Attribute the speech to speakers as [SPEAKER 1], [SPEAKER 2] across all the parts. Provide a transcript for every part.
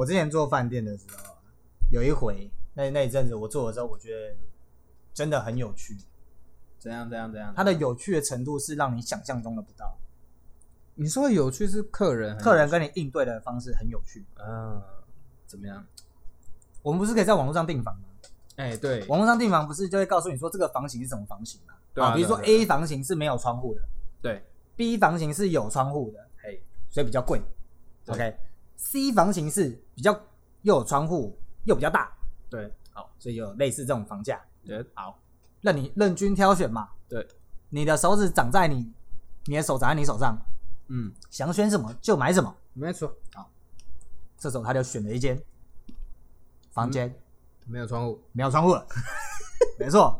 [SPEAKER 1] 我之前做饭店的时候，有一回那那一阵子我做的时候，我觉得真的很有趣。
[SPEAKER 2] 怎样怎样怎样？
[SPEAKER 1] 它的有趣的程度是让你想象中的不到。
[SPEAKER 2] 你说的有趣是客人，
[SPEAKER 1] 客人跟你应对的方式很有趣。
[SPEAKER 2] 嗯，怎么样？
[SPEAKER 1] 我们不是可以在网络上订房吗？
[SPEAKER 2] 哎，对，
[SPEAKER 1] 网络上订房不是就会告诉你说这个房型是什么房型吗？
[SPEAKER 2] 对啊
[SPEAKER 1] 比如说 A 房型是没有窗户的
[SPEAKER 2] 对
[SPEAKER 1] ，，B 房型是有窗户的，
[SPEAKER 2] 嘿，
[SPEAKER 1] 所以比较贵。
[SPEAKER 2] 对
[SPEAKER 1] OK，C 房型是比较又有窗户又比较大，
[SPEAKER 2] 对，
[SPEAKER 1] 好，所以有类似这种房价，
[SPEAKER 2] 对，好，
[SPEAKER 1] 任你任君挑选嘛。
[SPEAKER 2] 对，
[SPEAKER 1] 你的手指长在你，你的手长在你手上，
[SPEAKER 2] 嗯，
[SPEAKER 1] 想选什么就买什么。
[SPEAKER 2] 没错，好
[SPEAKER 1] 这时候他就选了一间房间，
[SPEAKER 2] 没有窗户，
[SPEAKER 1] 没有窗户了，没错，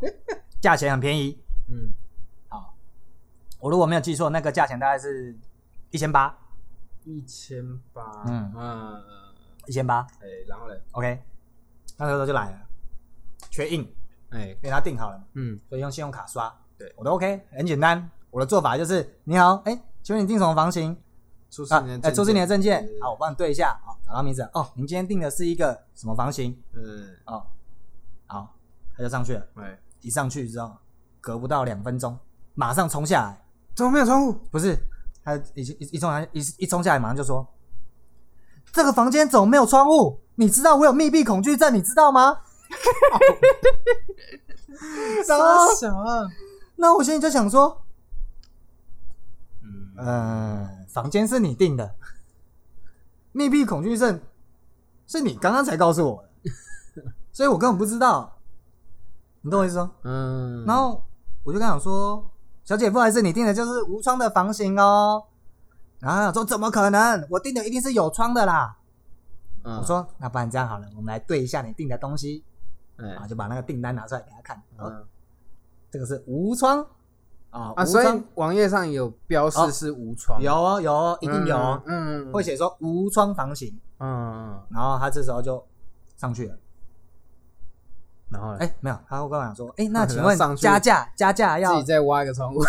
[SPEAKER 1] 价钱很便宜。
[SPEAKER 2] 嗯，
[SPEAKER 1] 好，我如果没有记错，那个价钱大概是一千八，
[SPEAKER 2] 一千八，
[SPEAKER 1] 嗯
[SPEAKER 2] 嗯，
[SPEAKER 1] 一千八。
[SPEAKER 2] 哎，然后嘞
[SPEAKER 1] ，OK，那时候就来了，缺印，
[SPEAKER 2] 哎，
[SPEAKER 1] 因为他订好了嘛，
[SPEAKER 2] 嗯，
[SPEAKER 1] 所以用信用卡刷。
[SPEAKER 2] 对
[SPEAKER 1] 我都 OK，很简单。我的做法就是，你好，哎、请问你订什么房型？啊
[SPEAKER 2] 出示你的，
[SPEAKER 1] 哎，出示你的证件
[SPEAKER 2] 对对。对
[SPEAKER 1] 好，我帮你对一下。好，找到名字。哦，您今天订的是一个什么房型？
[SPEAKER 2] 嗯，
[SPEAKER 1] 哦，好，他就上去了。
[SPEAKER 2] 哎，
[SPEAKER 1] 一上去之后，隔不到两分钟，马上冲下来。
[SPEAKER 2] 怎么没有窗户？
[SPEAKER 1] 不是，他一一一冲下来一一冲下来，马上就说：“这个房间怎么没有窗户？你知道我有密闭恐惧症，你知道吗？”然后，
[SPEAKER 2] 小啊，
[SPEAKER 1] 那我心里就想说，
[SPEAKER 2] 嗯，
[SPEAKER 1] 嗯，房间是你定的，密闭恐惧症是你刚刚才告诉我的，所以我根本不知道。你懂我意思吗？
[SPEAKER 2] 嗯，
[SPEAKER 1] 然后我就跟他讲说：“小姐，不好意思，你订的就是无窗的房型哦。”然后说：“怎么可能？我订的一定是有窗的啦。
[SPEAKER 2] 嗯
[SPEAKER 1] 我，说：“那不然这样好了，我们来对一下你订的东西。”就把那个订单拿出来给他看。这个是无窗啊，
[SPEAKER 2] 啊，所以网页上有标
[SPEAKER 1] 哦
[SPEAKER 2] 示是无窗，
[SPEAKER 1] 有哦有哦，一定有哦，
[SPEAKER 2] 嗯，嗯，
[SPEAKER 1] 会写说无窗房型。
[SPEAKER 2] 嗯，嗯，
[SPEAKER 1] 然后他这时候就上去了。
[SPEAKER 2] 然后嘞，
[SPEAKER 1] 哎，没有，他会跟我讲说：“哎，那
[SPEAKER 2] 然
[SPEAKER 1] 请问加价加价要
[SPEAKER 2] 自己再挖一个窗户，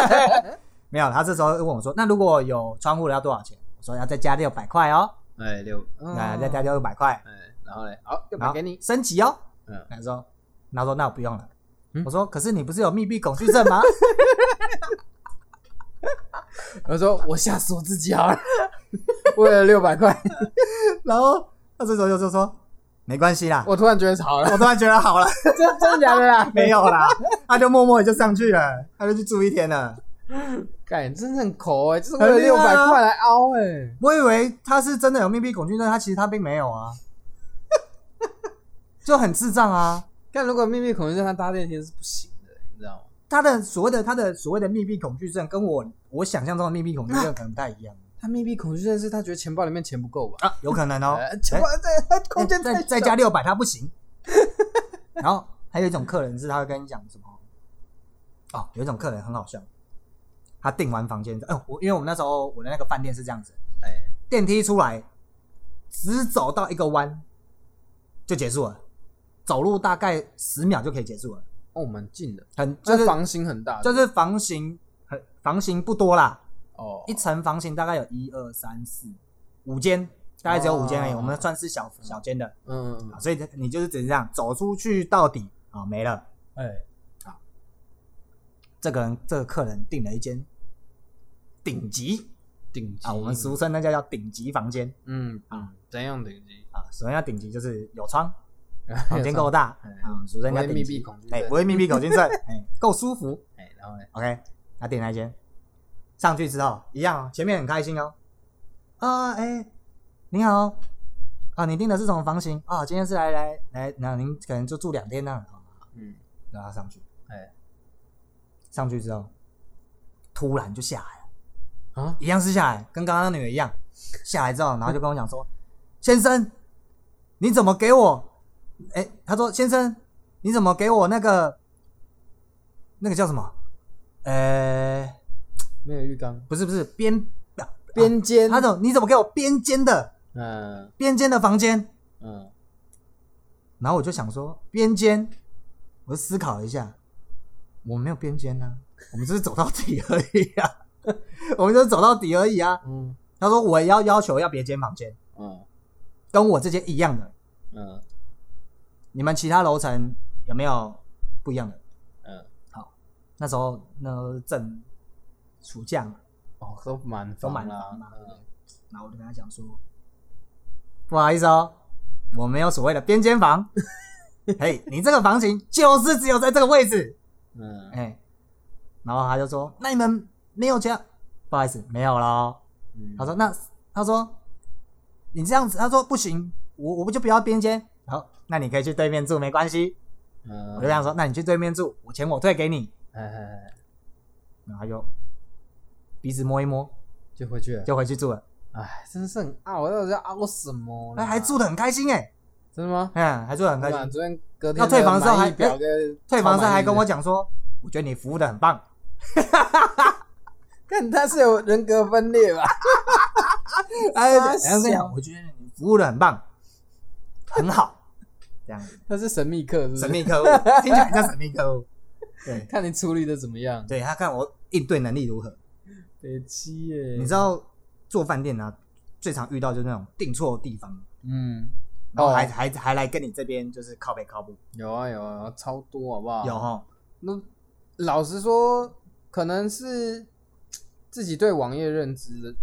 [SPEAKER 1] 没有？”他这时候问我说：“那如果有窗户的要多少钱？”我说：“要再加六百块哦。”
[SPEAKER 2] 哎，六，
[SPEAKER 1] 那再加六百块，
[SPEAKER 2] 哎，然后嘞，好，又给你，
[SPEAKER 1] 升级哦。
[SPEAKER 2] 嗯，
[SPEAKER 1] 他说，他说那我不用了。
[SPEAKER 2] 嗯
[SPEAKER 1] 我说，可是你不是有密闭恐惧症吗？
[SPEAKER 2] 我说我吓死我自己好了，为了六百块，
[SPEAKER 1] 然后他这时候就就说，没关系啦。
[SPEAKER 2] 我突然觉得好了，
[SPEAKER 1] 我突然觉得好了，
[SPEAKER 2] 真真的假的啦？
[SPEAKER 1] 没有啦，他就默默的就上去了，他就去住一天了。
[SPEAKER 2] 干，真的很抠哎，就是为了六百块来凹哎，
[SPEAKER 1] 我以为他是真的有密闭恐惧症，他其实他并没有啊，就很智障啊。
[SPEAKER 2] 但如果密闭恐惧症他搭电梯是不行的，你知道吗？
[SPEAKER 1] 他的所谓的他的所谓的密闭恐惧症，跟我我想象中的密闭恐惧症可能不太一样
[SPEAKER 2] 他密闭恐惧症是他觉得钱包里面钱不够吧？
[SPEAKER 1] 啊，有可能哦。
[SPEAKER 2] 呃钱包在空间
[SPEAKER 1] 再
[SPEAKER 2] 太小
[SPEAKER 1] 再加六百，他不行。然后还有一种客人是他会跟你讲什么？哦，有一种客人很好笑，他订完房间之后，哎、我因为我们那时候我的那个饭店是这样子，
[SPEAKER 2] 哎，
[SPEAKER 1] 电梯出来，只走到一个弯就结束了，走路大概十秒就可以结束了，
[SPEAKER 2] 哦，蛮近的，
[SPEAKER 1] 很就是
[SPEAKER 2] 房型很大，
[SPEAKER 1] 就是房型很房型不多啦，
[SPEAKER 2] 哦，
[SPEAKER 1] 一层房型大概有一二三四五间，大概只有五间而已，
[SPEAKER 2] 哦
[SPEAKER 1] 我们算是小小间的。
[SPEAKER 2] 嗯
[SPEAKER 1] 所以你就是只是这样走出去到底啊，没了。
[SPEAKER 2] 嗯，哎，
[SPEAKER 1] 这个人这个客人订了一间顶级
[SPEAKER 2] 顶级
[SPEAKER 1] 啊，我们俗称那叫叫顶级房间
[SPEAKER 2] 嗯啊，怎样顶级？
[SPEAKER 1] 啊。什么叫顶级？就是有窗，房间够大
[SPEAKER 2] 哎
[SPEAKER 1] 啊，俗称叫
[SPEAKER 2] 不会密闭恐惧症
[SPEAKER 1] 哎，不会密闭恐惧症，哎，够舒服。
[SPEAKER 2] 哎，然后呢
[SPEAKER 1] ？OK，他订那一间，上去之后一样哦，前面很开心哦。啊，哎，你好，啊，你订的是什么房型？啊，今天是来来来，那您可能就住两天呢。啊
[SPEAKER 2] 嗯，
[SPEAKER 1] 让他上去，
[SPEAKER 2] 哎，
[SPEAKER 1] 上去之后，突然就下来了，
[SPEAKER 2] 啊，
[SPEAKER 1] 一样是下来，跟刚刚那女的一样，下来之后，然后就跟我讲说：“先生，你怎么给我？”哎，他说：“先生，你怎么给我那个那个叫什么？呃，
[SPEAKER 2] 没有浴缸，
[SPEAKER 1] 不是不是边
[SPEAKER 2] 边间，
[SPEAKER 1] 他怎么你怎么给我边间的？
[SPEAKER 2] 嗯。
[SPEAKER 1] 边间的房间？”
[SPEAKER 2] 嗯，
[SPEAKER 1] 然后我就想说边间，我就思考了一下，我们没有边间啊，我们只是走到底而已啊，我们就是走到底而已啊。
[SPEAKER 2] 嗯。
[SPEAKER 1] 他说我也要要求要别间房间，
[SPEAKER 2] 嗯，
[SPEAKER 1] 跟我这间一样的，
[SPEAKER 2] 嗯。
[SPEAKER 1] 你们其他楼层有没有不一样的？
[SPEAKER 2] 嗯，好
[SPEAKER 1] 那时候那时候正暑假嘛，
[SPEAKER 2] 哦，都满
[SPEAKER 1] 都满
[SPEAKER 2] 了
[SPEAKER 1] 然后我就跟他讲说，不好意思哦，我没有所谓的边间房，嘿，你这个房型就是只有在这个位置，
[SPEAKER 2] 嗯。
[SPEAKER 1] 哎，然后他就说，那你们没有钱？不好意思，没有咯。
[SPEAKER 2] 嗯，
[SPEAKER 1] 他说那他说你这样子，他说不行，我我不就不要边间，好，那你可以去对面住，没关系。
[SPEAKER 2] 嗯，
[SPEAKER 1] 我就这样说，那你去对面住，我钱我退给你。
[SPEAKER 2] 哎哎哎，
[SPEAKER 1] 然后他就鼻子摸一摸，
[SPEAKER 2] 就回去了。
[SPEAKER 1] 就回去住了。
[SPEAKER 2] 哎，真是很傲，我到底要傲什么啦？
[SPEAKER 1] 哎，还住的很开心哎，
[SPEAKER 2] 真的吗？
[SPEAKER 1] 嗯，还住的很开心。
[SPEAKER 2] 我昨天隔天
[SPEAKER 1] 要退房的时候还
[SPEAKER 2] 那个满意表格
[SPEAKER 1] 退房时还跟我
[SPEAKER 2] 讲，
[SPEAKER 1] 说，我觉得你服务的很棒。
[SPEAKER 2] 看他是有人格分裂吧？
[SPEAKER 1] 哎，
[SPEAKER 2] 傻
[SPEAKER 1] 然后跟你讲，我觉得你服务的很棒，很好，这样子。
[SPEAKER 2] 他是神秘客，是不是
[SPEAKER 1] 神秘客户，听起来很像神秘客户。对，
[SPEAKER 2] 看你处理的怎么样？
[SPEAKER 1] 对他看我应对能力如何。
[SPEAKER 2] 北七耶，
[SPEAKER 1] 你知道做饭店啊，最常遇到就是那种订错地方，
[SPEAKER 2] 嗯，
[SPEAKER 1] 然后还、
[SPEAKER 2] 哦
[SPEAKER 1] 还还来跟你这边就是靠北靠步，
[SPEAKER 2] 有啊有啊，超多好不好？
[SPEAKER 1] 有哈。
[SPEAKER 2] 那老实说，可能是自己对网页认知的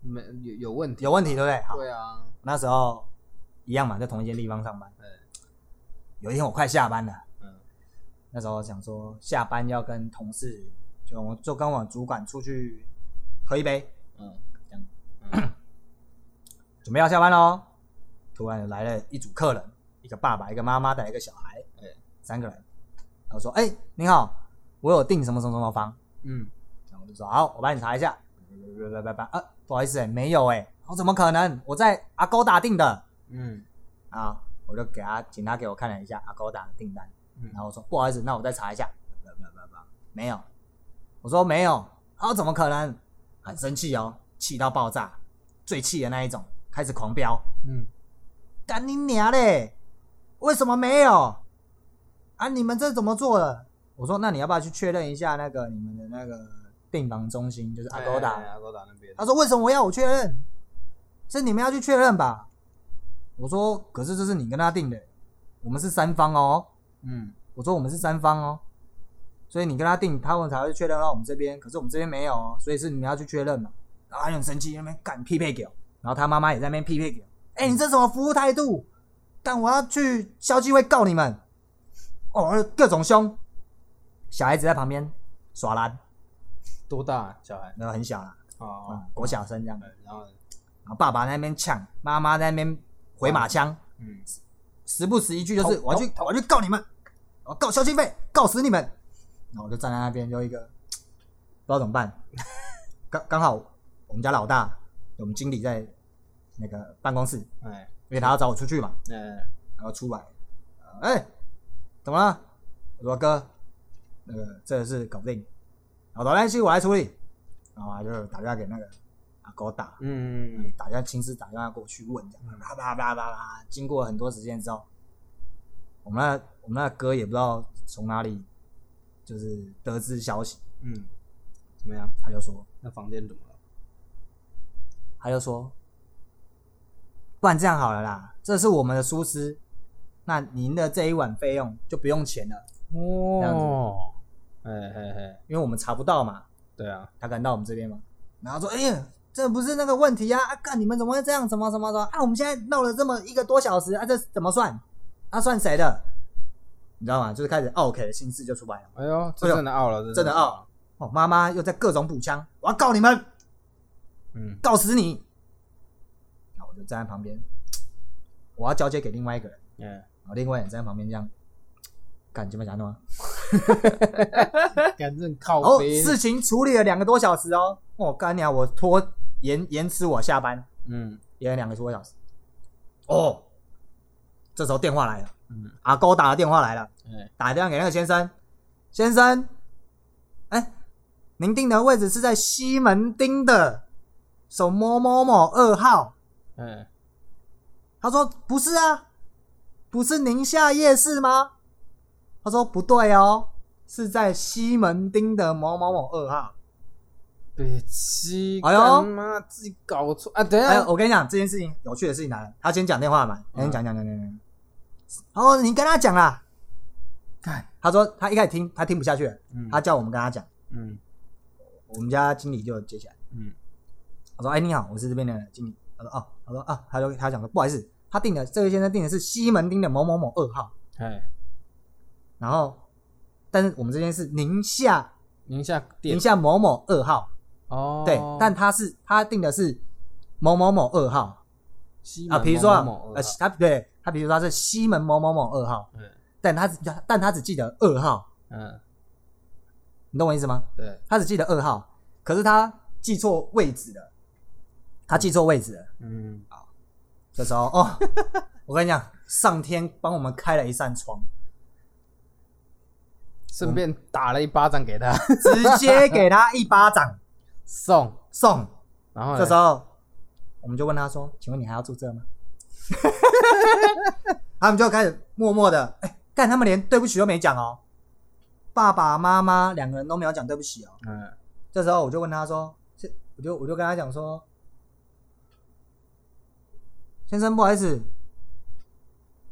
[SPEAKER 2] 没有有问题，
[SPEAKER 1] 有问题对不对？好，
[SPEAKER 2] 对啊，
[SPEAKER 1] 那时候一样嘛，在同一间地方上班。有一天我快下班了，
[SPEAKER 2] 嗯
[SPEAKER 1] 那时候想说下班要跟同事，就我就跟我主管出去喝一杯，
[SPEAKER 2] 嗯
[SPEAKER 1] 这样，准备要下班喽。突然来了一组客人，一个爸爸，一个妈妈，带一个小孩，
[SPEAKER 2] 对
[SPEAKER 1] 三个人。然后说：“哎、你好，我有订什么什么什么房。”
[SPEAKER 2] 嗯
[SPEAKER 1] 然后我就说好，我帮你查一下。拜拜拜啊，不好意思、欸，没有哎、我怎么可能？我在阿勾打订的
[SPEAKER 2] 嗯
[SPEAKER 1] 啊，我就给他，请他给我看了一下阿勾打的订单，
[SPEAKER 2] 嗯
[SPEAKER 1] 然后我说不好意思，那我再查一下。没有，我说没有，啊，怎么可能？很生气哦，气到爆炸，最气的那一种，开始狂飙，
[SPEAKER 2] 嗯
[SPEAKER 1] 干你娘嘞！为什么没有？啊，你们这怎么做的？我说那你要不要去确认一下那个你们的那个订房中心，就是阿高达？
[SPEAKER 2] 哎阿勾达那边，
[SPEAKER 1] 他说：“为什么我要我确认？是你们要去确认吧？”我说：“可是这是你跟他订的，我们是三方哦。
[SPEAKER 2] 嗯”
[SPEAKER 1] 我说：“我们是三方哦，所以你跟他订，他们才会确认到我们这边。可是我们这边没有哦，所以是你们要去确认嘛。”然后他很生气，那边干匹配给我，然后他妈妈也在那边匹配给我。哎、你这什么服务态度？但，我要去消基会告你们！哦，各种凶。小孩子在旁边耍赖，
[SPEAKER 2] 多大小孩？
[SPEAKER 1] 然后很小啦，
[SPEAKER 2] 哦
[SPEAKER 1] 啊，国小生这样。
[SPEAKER 2] 然后
[SPEAKER 1] 然后爸爸在那边呛，妈妈在那边回马枪，
[SPEAKER 2] 嗯
[SPEAKER 1] 时不时一句就是我要去我要去告你们，我要告消息费，告死你们。然后我就站在那边，就一个不知道怎么办。刚刚好我们家老大，我们经理在那个办公室，
[SPEAKER 2] 哎
[SPEAKER 1] 因为他要找我出去嘛，
[SPEAKER 2] 哎
[SPEAKER 1] 然后出来，哎、怎么了？我说哥，那个这个事搞不定，好的，来，系我来处理。然后他就打电话给那个阿狗打，
[SPEAKER 2] 嗯
[SPEAKER 1] 打电话亲自打电话过去问，这样叭叭叭叭叭。经过很多时间之后，我们那我们那哥也不知道从哪里就是得知消息，
[SPEAKER 2] 嗯，怎么样？
[SPEAKER 1] 他就说
[SPEAKER 2] 那房间怎么了？
[SPEAKER 1] 他就说，不然这样好了啦，这是我们的疏失，那您的这一晚费用就不用钱了，哦，这样
[SPEAKER 2] 哦，哎哎哎，
[SPEAKER 1] 因为我们查不到嘛，
[SPEAKER 2] 对啊，
[SPEAKER 1] 他敢到我们这边嘛，然后说，哎呀。这不是那个问题啊！啊，干你们怎么会这样？怎么怎么怎么啊？我们现在闹了这么一个多小时啊，这怎么算？啊，算谁的？你知道吗？就是开始 OK 的心事就出来了。
[SPEAKER 2] 哎呦，这真的傲了，
[SPEAKER 1] 真的傲，哦，妈妈又在各种补枪，我要告你们，
[SPEAKER 2] 嗯
[SPEAKER 1] 告死你！然后我就站在旁边，我要交接给另外一个人，
[SPEAKER 2] 嗯，
[SPEAKER 1] 然后另外一个人站在旁边这样，干怎么讲呢？
[SPEAKER 2] 敢正靠
[SPEAKER 1] 哦，
[SPEAKER 2] 背，
[SPEAKER 1] 事情处理了两个多小时哦，我干娘，我拖延延迟我下班
[SPEAKER 2] 嗯
[SPEAKER 1] 延了两个多小时。哦，这时候电话来了，
[SPEAKER 2] 嗯，
[SPEAKER 1] 阿勾打的电话来了。
[SPEAKER 2] 嗯
[SPEAKER 1] 打电话给那个先生，先生，哎、您订的位置是在西门町的手某某某二号。
[SPEAKER 2] 哎，
[SPEAKER 1] 他说不是啊，不是宁夏夜市吗？他说不对哦，是在西门町的某某某二号。
[SPEAKER 2] 北七，
[SPEAKER 1] 哎呦
[SPEAKER 2] 妈自己搞错啊！等下，
[SPEAKER 1] 我跟你讲，这件事情有趣的事情来了，他先讲电话嘛，他先讲讲讲讲讲。哦，你跟他讲啦。
[SPEAKER 2] 干，
[SPEAKER 1] 他说他一开始听他听不下去了，
[SPEAKER 2] 嗯
[SPEAKER 1] 他叫我们跟他讲，
[SPEAKER 2] 嗯
[SPEAKER 1] 我们家经理就接起来。
[SPEAKER 2] 嗯
[SPEAKER 1] 我说：“哎，你好，我是这边的经理。”他说：“哦。”他说：“啊。”他就他讲说：“不好意思，他订的这位先生订的是西门町的某某某二号，
[SPEAKER 2] 哎，
[SPEAKER 1] 然后，但是我们这边是宁夏
[SPEAKER 2] 宁夏店
[SPEAKER 1] 宁夏某某二号，
[SPEAKER 2] 哦，
[SPEAKER 1] 对，但他是他订的是某某某二号啊，
[SPEAKER 2] 西门
[SPEAKER 1] 比如说呃，他对他比如说他是西门某某某二号，
[SPEAKER 2] 嗯
[SPEAKER 1] 但他只但他只记得二号，
[SPEAKER 2] 嗯，
[SPEAKER 1] 你懂我意思吗？
[SPEAKER 2] 对，
[SPEAKER 1] 他只记得二号，可是他记错位置了，他记错位置了。
[SPEAKER 2] 嗯，
[SPEAKER 1] 这时候哦，我跟你讲，上天帮我们开了一扇窗，
[SPEAKER 2] 顺便打了一巴掌给他
[SPEAKER 1] 直接给他一巴掌
[SPEAKER 2] 送，
[SPEAKER 1] 送。
[SPEAKER 2] 然后
[SPEAKER 1] 这时候我们就问他说：“请问你还要住这吗？” 他们就开始默默的，哎，干，他们连对不起都没讲哦，爸爸妈妈两个人都没有讲对不起哦。
[SPEAKER 2] 嗯
[SPEAKER 1] 这时候我就问他说：“是，我就我就跟他讲说，先生不好意思，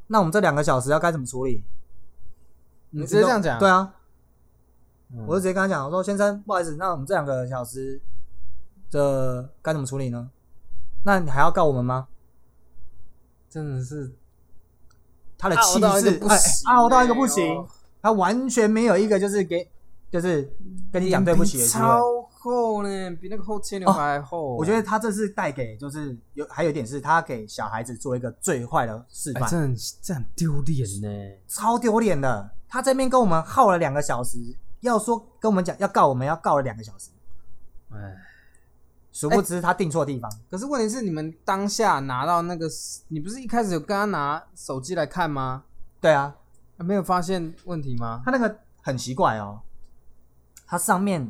[SPEAKER 1] 那我们这两个小时要该怎么处理？”
[SPEAKER 2] 你直接这样讲，
[SPEAKER 1] 对啊，
[SPEAKER 2] 嗯，
[SPEAKER 1] 我就直接跟他讲，我说先生，不好意思，那我们这两个小时，这该怎么处理呢？那你还要告我们吗？
[SPEAKER 2] 真的是
[SPEAKER 1] 他的气势，哎
[SPEAKER 2] 不行，
[SPEAKER 1] 傲到一个不
[SPEAKER 2] 哎
[SPEAKER 1] 行
[SPEAKER 2] 呦，
[SPEAKER 1] 他完全没有一个就是给，就是跟你讲对不起的机会。
[SPEAKER 2] 超厚呢，比那个厚牵牛排还厚。
[SPEAKER 1] 我觉得他这是带给，就是有还有一点是他给小孩子做一个最坏的示
[SPEAKER 2] 哎，
[SPEAKER 1] 范，
[SPEAKER 2] 这很这很丢脸呢。
[SPEAKER 1] 超丢脸的。他这边跟我们耗了两个小时，要说跟我们讲要告我们要告了两个小时，
[SPEAKER 2] 哎，
[SPEAKER 1] 殊不知他订错地方。
[SPEAKER 2] 可是问题是，你们当下拿到那个，你不是一开始有跟他拿手机来看吗？
[SPEAKER 1] 对啊，
[SPEAKER 2] 没有发现问题吗？
[SPEAKER 1] 他那个很奇怪哦，它上面，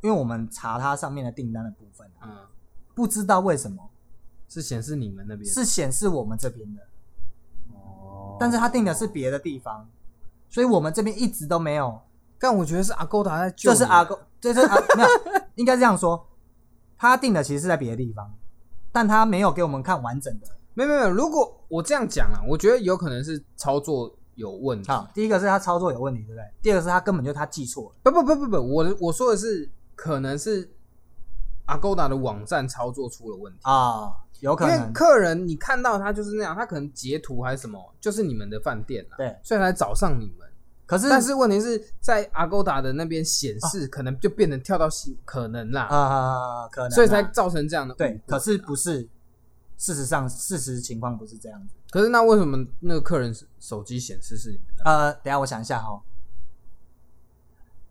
[SPEAKER 1] 因为我们查他上面的订单的部分啊，
[SPEAKER 2] 嗯，
[SPEAKER 1] 不知道为什么
[SPEAKER 2] 是显示你们那边
[SPEAKER 1] 是显示我们这边的，
[SPEAKER 2] 哦，
[SPEAKER 1] 但是他订的是别的地方，所以我们这边一直都没有。
[SPEAKER 2] 但我觉得是阿勾达在救，
[SPEAKER 1] 这是阿勾，这是阿没有，应该这样说，他定的其实是在别的地方，但他没有给我们看完整的。
[SPEAKER 2] 没有没有没。如果我这样讲啊，我觉得有可能是操作有问题。
[SPEAKER 1] 好，第一个是他操作有问题，对不对？第二个是他根本就他记错了。
[SPEAKER 2] 不不不不不，我我说的是可能是阿勾达的网站操作出了问题。
[SPEAKER 1] 啊、有可
[SPEAKER 2] 因为
[SPEAKER 1] 能。
[SPEAKER 2] 客人你看到他就是那样，他可能截图还是什么，就是你们的饭店啊，
[SPEAKER 1] 对，
[SPEAKER 2] 所以才找上你们。
[SPEAKER 1] 可是，
[SPEAKER 2] 但是问题是在 Agoda 的那边显示，可能就变成跳到西，可能啦，
[SPEAKER 1] 啊，可能啊，
[SPEAKER 2] 所以才造成这样的
[SPEAKER 1] 对。可是不是，事实上，事实情况不是这样子。
[SPEAKER 2] 可是那为什么那个客人手机显示是你们的？
[SPEAKER 1] 呃，等下我想一下哈、哦，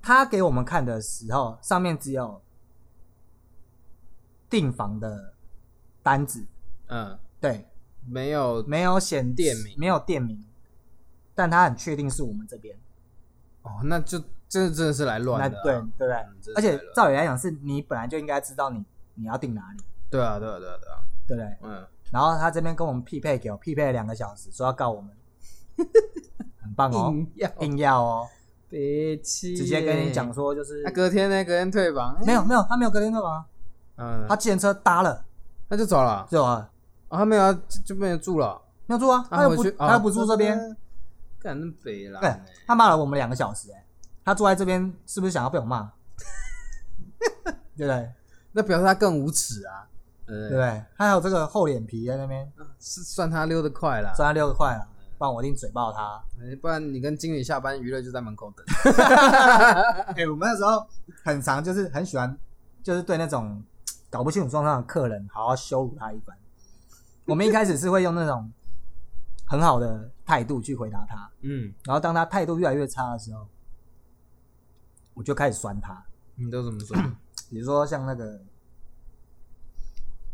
[SPEAKER 1] 他给我们看的时候，上面只有订房的单子，
[SPEAKER 2] 嗯，
[SPEAKER 1] 对，
[SPEAKER 2] 没有
[SPEAKER 1] 没有显
[SPEAKER 2] 店名。
[SPEAKER 1] 没有店名，但他很确定是我们这边。
[SPEAKER 2] 哦，那就这真的是来
[SPEAKER 1] 那
[SPEAKER 2] 乱的啊、
[SPEAKER 1] 对对不对？而且照理来讲，是你本来就应该知道你你要订哪里，
[SPEAKER 2] 对啊，对啊，对啊，对啊，
[SPEAKER 1] 对不对？
[SPEAKER 2] 嗯，
[SPEAKER 1] 然后他这边跟我们匹配给我匹配了两个小时，说要告我们，很棒哦，
[SPEAKER 2] 硬要
[SPEAKER 1] 硬要哦，
[SPEAKER 2] 别气，
[SPEAKER 1] 直接跟你讲。说就是
[SPEAKER 2] 那、隔天呢？隔天退房？
[SPEAKER 1] 没有没有，他没有隔天退房，
[SPEAKER 2] 嗯，
[SPEAKER 1] 他计程车搭了，
[SPEAKER 2] 他就走了，
[SPEAKER 1] 是吧？
[SPEAKER 2] 哦，他没有要就就没有住了，
[SPEAKER 1] 没有住啊，他又不他又不住这边，
[SPEAKER 2] 哦，干那北啦，
[SPEAKER 1] 对，他骂了我们两个小时，哎，他坐在这边是不是想要被我骂？对不对？
[SPEAKER 2] 那表示他更无耻啊，对不
[SPEAKER 1] 对？他还有这个厚脸皮在那边，
[SPEAKER 2] 是算他溜得快了，
[SPEAKER 1] 算他溜得快了，不然我一定嘴爆他。
[SPEAKER 2] 哎不然你跟经理下班娱乐就在门口等。
[SPEAKER 1] 哎、我们那时候很常就是很喜欢，就是对那种搞不清楚状况的客人好好羞辱他一番。我们一开始是会用那种很好的态度去回答他，
[SPEAKER 2] 嗯，
[SPEAKER 1] 然后当他态度越来越差的时候，我就开始酸他。
[SPEAKER 2] 你都怎么说？
[SPEAKER 1] 比如说像那个，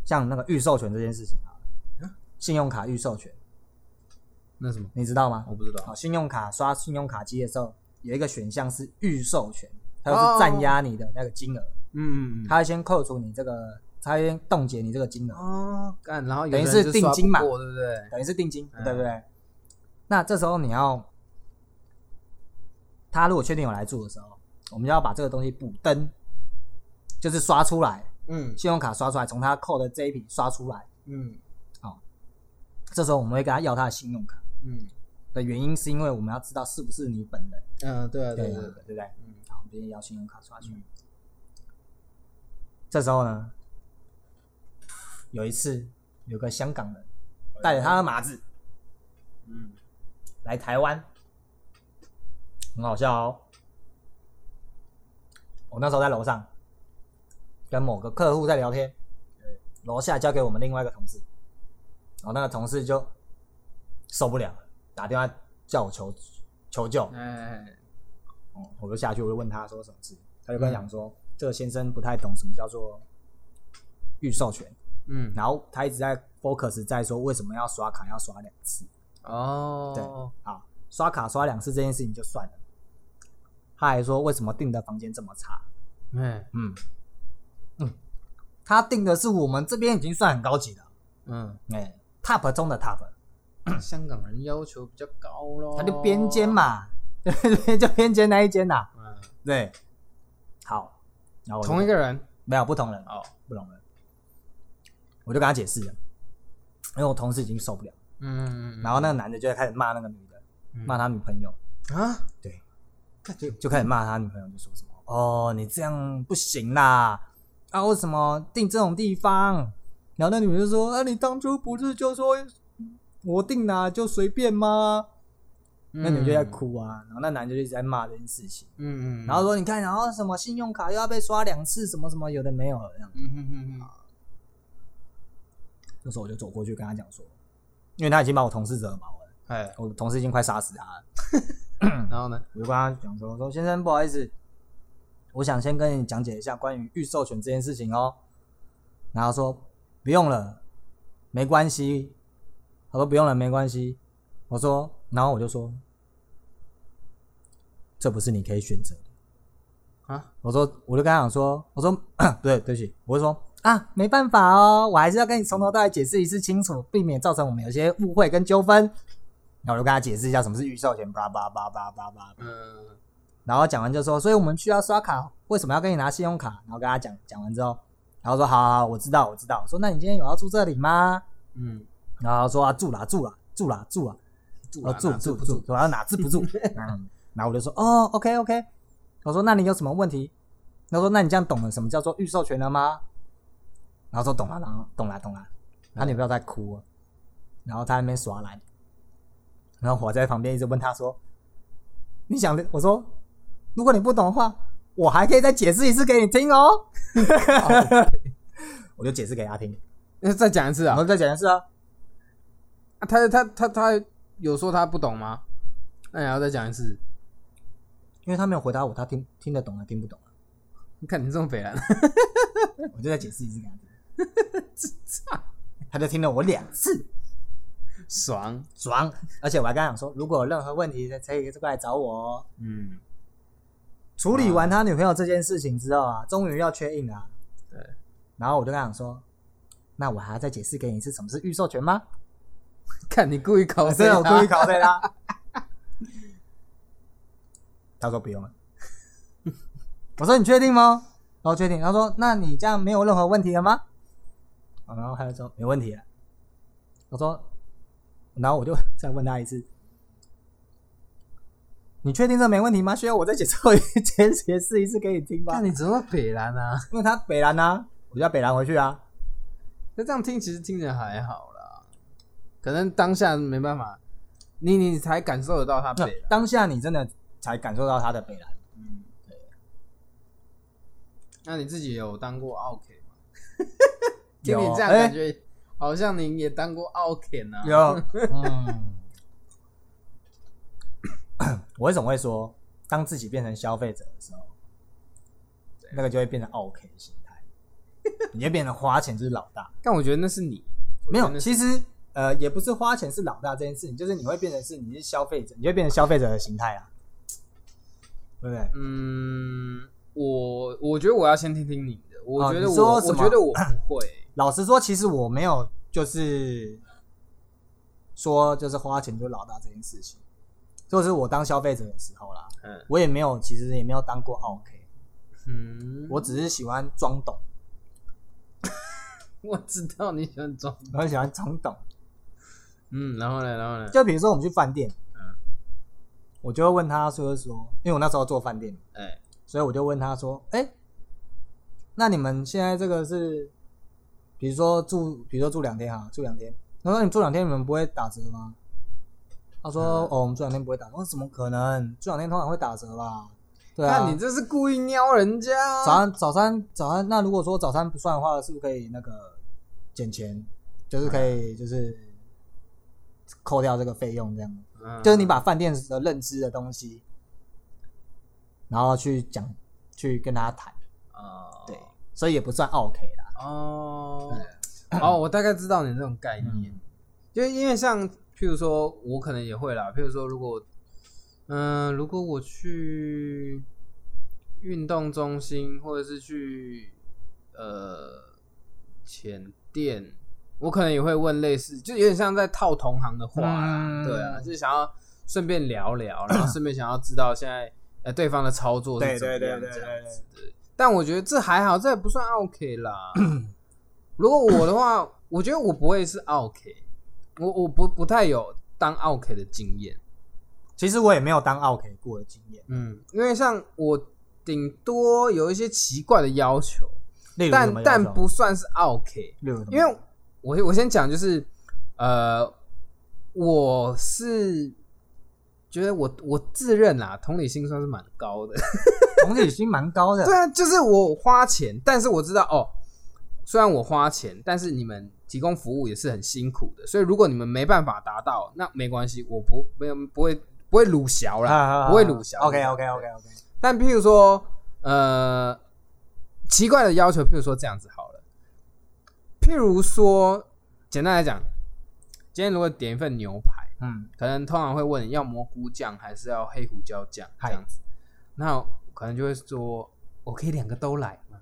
[SPEAKER 1] 像那个预授权这件事情啊，信用卡预授权，
[SPEAKER 2] 那什么？
[SPEAKER 1] 你知道吗？
[SPEAKER 2] 我不知道
[SPEAKER 1] 好，。信用卡刷信用卡机的时候，有一个选项是预授权，它就是占压你的那个金额。
[SPEAKER 2] 嗯嗯嗯。
[SPEAKER 1] 他会先扣除你这个，他会先冻结你这个金额，
[SPEAKER 2] 哦，干，然后
[SPEAKER 1] 等于是定金嘛
[SPEAKER 2] 对不对？
[SPEAKER 1] 等于是定金，
[SPEAKER 2] 嗯
[SPEAKER 1] 对不对？那这时候你要，他如果确定有来住的时候，我们就要把这个东西补登，就是刷出来，
[SPEAKER 2] 嗯
[SPEAKER 1] 信用卡刷出来，从他扣的这一笔刷出来，
[SPEAKER 2] 嗯好
[SPEAKER 1] 这时候我们会跟他要他的信用卡
[SPEAKER 2] 嗯
[SPEAKER 1] 的原因，是因为我们要知道是不是你本人，
[SPEAKER 2] 嗯，对啊
[SPEAKER 1] 对
[SPEAKER 2] 对对对，
[SPEAKER 1] 对对不对？
[SPEAKER 2] 嗯
[SPEAKER 1] 好，我们直接要信用卡刷去。这时候呢，有一次有个香港人带着他的马子
[SPEAKER 2] 嗯
[SPEAKER 1] 来台湾，很好笑哦。我那时候在楼上跟某个客户在聊天，楼下交给我们另外一个同事，然后那个同事就受不了了，打电话叫我求求救。
[SPEAKER 2] 哎
[SPEAKER 1] 哦，我就下去，我就问他说什么事，他就跟我讲说，这个先生不太懂什么叫做预授权，
[SPEAKER 2] 嗯
[SPEAKER 1] 然后他一直在 focus 在说为什么要刷卡要刷两次。
[SPEAKER 2] 哦。
[SPEAKER 1] 对好，刷卡刷两次这件事情就算了，他还说为什么订的房间这么差？
[SPEAKER 2] 哎
[SPEAKER 1] 嗯嗯，他订的是我们这边已经算很高级的，
[SPEAKER 2] 嗯，
[SPEAKER 1] 哎、t o p 中的 top，
[SPEAKER 2] 香港人要求比较高咯，
[SPEAKER 1] 他就边间，嘛，对对，就边间那一间呐、
[SPEAKER 2] 嗯，
[SPEAKER 1] 对，好，然后
[SPEAKER 2] 同一个人？
[SPEAKER 1] 没有不同人，
[SPEAKER 2] 哦，
[SPEAKER 1] 不同人，我就跟他解释了，因为我同事已经受不了，
[SPEAKER 2] 嗯，
[SPEAKER 1] 然后那个男的就在开始骂那个女的，
[SPEAKER 2] 嗯。
[SPEAKER 1] 骂他女朋友，
[SPEAKER 2] 啊，
[SPEAKER 1] 对，就就开始骂他女朋友，就说什么哦，你这样不行啦，啊，为什么订这种地方？然后那女的就说啊，你当初不是就说我订哪就随便吗？那女的就在哭啊，然后那男的就一直在骂这件事情，
[SPEAKER 2] 嗯，嗯嗯，
[SPEAKER 1] 然后说你看，然后什么信用卡又要被刷两次，什么什么有的没有的这样。
[SPEAKER 2] 嗯嗯嗯嗯，
[SPEAKER 1] 这时候我就走过去跟他讲说，因为他已经把我同事惹毛了，
[SPEAKER 2] 哎，
[SPEAKER 1] 我同事已经快杀死他了。
[SPEAKER 2] 然后呢？
[SPEAKER 1] 我就跟他讲说，我说先生不好意思，我想先跟你讲解一下关于预授权这件事情哦。然后说不用了，没关系。他说不用了，没关系。我说，然后我就说，这不是你可以选择的。
[SPEAKER 2] 啊，
[SPEAKER 1] 我说，我就跟他讲说，我说不 对，对不起，我就说啊，没办法哦，我还是要跟你从头到尾解释一次清楚，避免造成我们有些误会跟纠纷。然后我就跟他解释一下什么是预售权，叭叭叭叭叭叭。
[SPEAKER 2] 嗯
[SPEAKER 1] 然后讲完就说，所以我们需要刷卡，为什么要跟你拿信用卡？然后跟他讲，讲完之后，然后说好好好，我知道我知道。我说那你今天有要住这里吗？
[SPEAKER 2] 嗯，
[SPEAKER 1] 然后说啊住啦住啦住啦住啦，住住住不住，我要哪住不住？嗯，然后我就说哦 OK OK，我说那你有什么问题？他说那你这样懂了什么叫做预授权了吗？然后说懂了，然后懂了懂了。他女朋友在哭了，然后他在那边耍赖，然后我在旁边一直问他说：“你想的？”我说：“如果你不懂的话，我还可以再解释一次给你听哦。” 我就解释给他听，
[SPEAKER 2] 那再讲一次啊
[SPEAKER 1] 然后？再讲一次啊。
[SPEAKER 2] 啊他他他他有说他不懂吗？那你要再讲一次。
[SPEAKER 1] 因为他没有回答我，他听听得懂啊听不懂啊？
[SPEAKER 2] 你看你这么北蓝，
[SPEAKER 1] 我就再解释一次给他听。他就听了我两次，
[SPEAKER 2] 爽。
[SPEAKER 1] 爽！而且我还跟他讲说，如果有任何问题，可以过来找我哦。
[SPEAKER 2] 嗯，
[SPEAKER 1] 处理完他女朋友这件事情之后啊，终于要确印了啊、
[SPEAKER 2] 对。
[SPEAKER 1] 然后我就跟他讲说，那我还要再解释给你一次什么是预授权吗？
[SPEAKER 2] 看你故意考
[SPEAKER 1] 我
[SPEAKER 2] 谁啊？
[SPEAKER 1] 真的我故意考对他。他说不用了。我说你确定吗？然后确定。他说那你这样没有任何问题了吗？啊然后他就说没问题了。我说，然后我就 再问他一次，你确定这没问题吗？需要我再解释一解解释一次给你听吗
[SPEAKER 2] 那？你怎么北蓝啊？
[SPEAKER 1] 因为他北兰啊，我就要北兰回去啊。
[SPEAKER 2] 那这样听其实听着还好啦，可能当下没办法，你你才感受得到他
[SPEAKER 1] 那
[SPEAKER 2] 北蓝。
[SPEAKER 1] 当下你真的才感受到他的北兰。
[SPEAKER 2] 嗯，对。那你自己有当过 OK 吗？听你这样
[SPEAKER 1] 哎
[SPEAKER 2] 感觉，好像您也当过奥 K 呢。
[SPEAKER 1] 有，嗯，我为什么会说，当自己变成消费者的时候，那个就会变成 OK 的心态，你会变成花钱就是老大。
[SPEAKER 2] 但我觉得那是你，
[SPEAKER 1] 没有，其实呃，也不是花钱是老大这件事情，就是你会变成是你是消费者，你会变成消费者的心态啊，对不对？
[SPEAKER 2] 嗯，我我觉得我要先听听你的。我
[SPEAKER 1] 哦
[SPEAKER 2] 觉得我，我觉得我不会。
[SPEAKER 1] 老实说，其实我没有就是说就是花钱就老大这件事情，就是我当消费者的时候啦，
[SPEAKER 2] 嗯。
[SPEAKER 1] 我也没有其实也没有当过 OK，
[SPEAKER 2] 嗯，
[SPEAKER 1] 我只是喜欢装懂，
[SPEAKER 2] 我知道你喜欢装，
[SPEAKER 1] 我很喜欢装懂。
[SPEAKER 2] 嗯，然后呢，然后呢，
[SPEAKER 1] 就比如说我们去饭店，
[SPEAKER 2] 嗯。
[SPEAKER 1] 我就会问他说说，因为我那时候做饭店，
[SPEAKER 2] 哎，
[SPEAKER 1] 所以我就问他说，哎、那你们现在这个是，比如说住，比如说住两天哈，住两天，他说你住两天你们不会打折吗？他说、
[SPEAKER 2] 嗯
[SPEAKER 1] 哦，我们住两天不会打折。我说怎么可能？住两天通常会打折吧？对啊，
[SPEAKER 2] 那你这是故意撩人家啊，
[SPEAKER 1] 早餐早餐早餐，那如果说早餐不算的话，是不是可以那个减钱？就是可以就是扣掉这个费用这样。
[SPEAKER 2] 嗯
[SPEAKER 1] 就是你把饭店的认知的东西，然后去讲，去跟他谈，
[SPEAKER 2] 哦，
[SPEAKER 1] 对，所以也不算 OK 啦。
[SPEAKER 2] 哦，哦，我大概知道你这种概念，就因为像譬如说，我可能也会啦，譬如说，如果嗯、如果我去运动中心或者是去呃前店，我可能也会问类似，就有点像在套同行的话啦，
[SPEAKER 1] 嗯。
[SPEAKER 2] 对啊，就是想要顺便聊聊，然后顺便想要知道现在呃对方的操作是怎么样这样子的。但我觉得这还好，这也不算 OK 啦。如果我的话，我觉得我不会是 OK，我我不不太有当 OK 的经验。
[SPEAKER 1] 其实我也没有当 OK 过的经验，
[SPEAKER 2] 嗯，因为像我顶多有一些奇怪的要求，
[SPEAKER 1] 例如
[SPEAKER 2] 但但不，算是 OK。因为我我先讲就是，呃，我是觉得我我自认啦，同理心算是蛮高的。
[SPEAKER 1] 同理心蛮高的
[SPEAKER 2] 对，啊，就是我花钱，但是我知道哦，虽然我花钱，但是你们提供服务也是很辛苦的，所以如果你们没办法达到，那没关系，我不没有不会不会鲁小啦，不会鲁小。
[SPEAKER 1] OK OK OK OK，
[SPEAKER 2] 但譬如说，呃，奇怪的要求，譬如说这样子好了，譬如说，简单来讲，今天如果点一份牛排，
[SPEAKER 1] 嗯，
[SPEAKER 2] 可能通常会问要蘑菇酱还是要黑胡椒酱这样子，那可能就会说，我可以两个都来吗？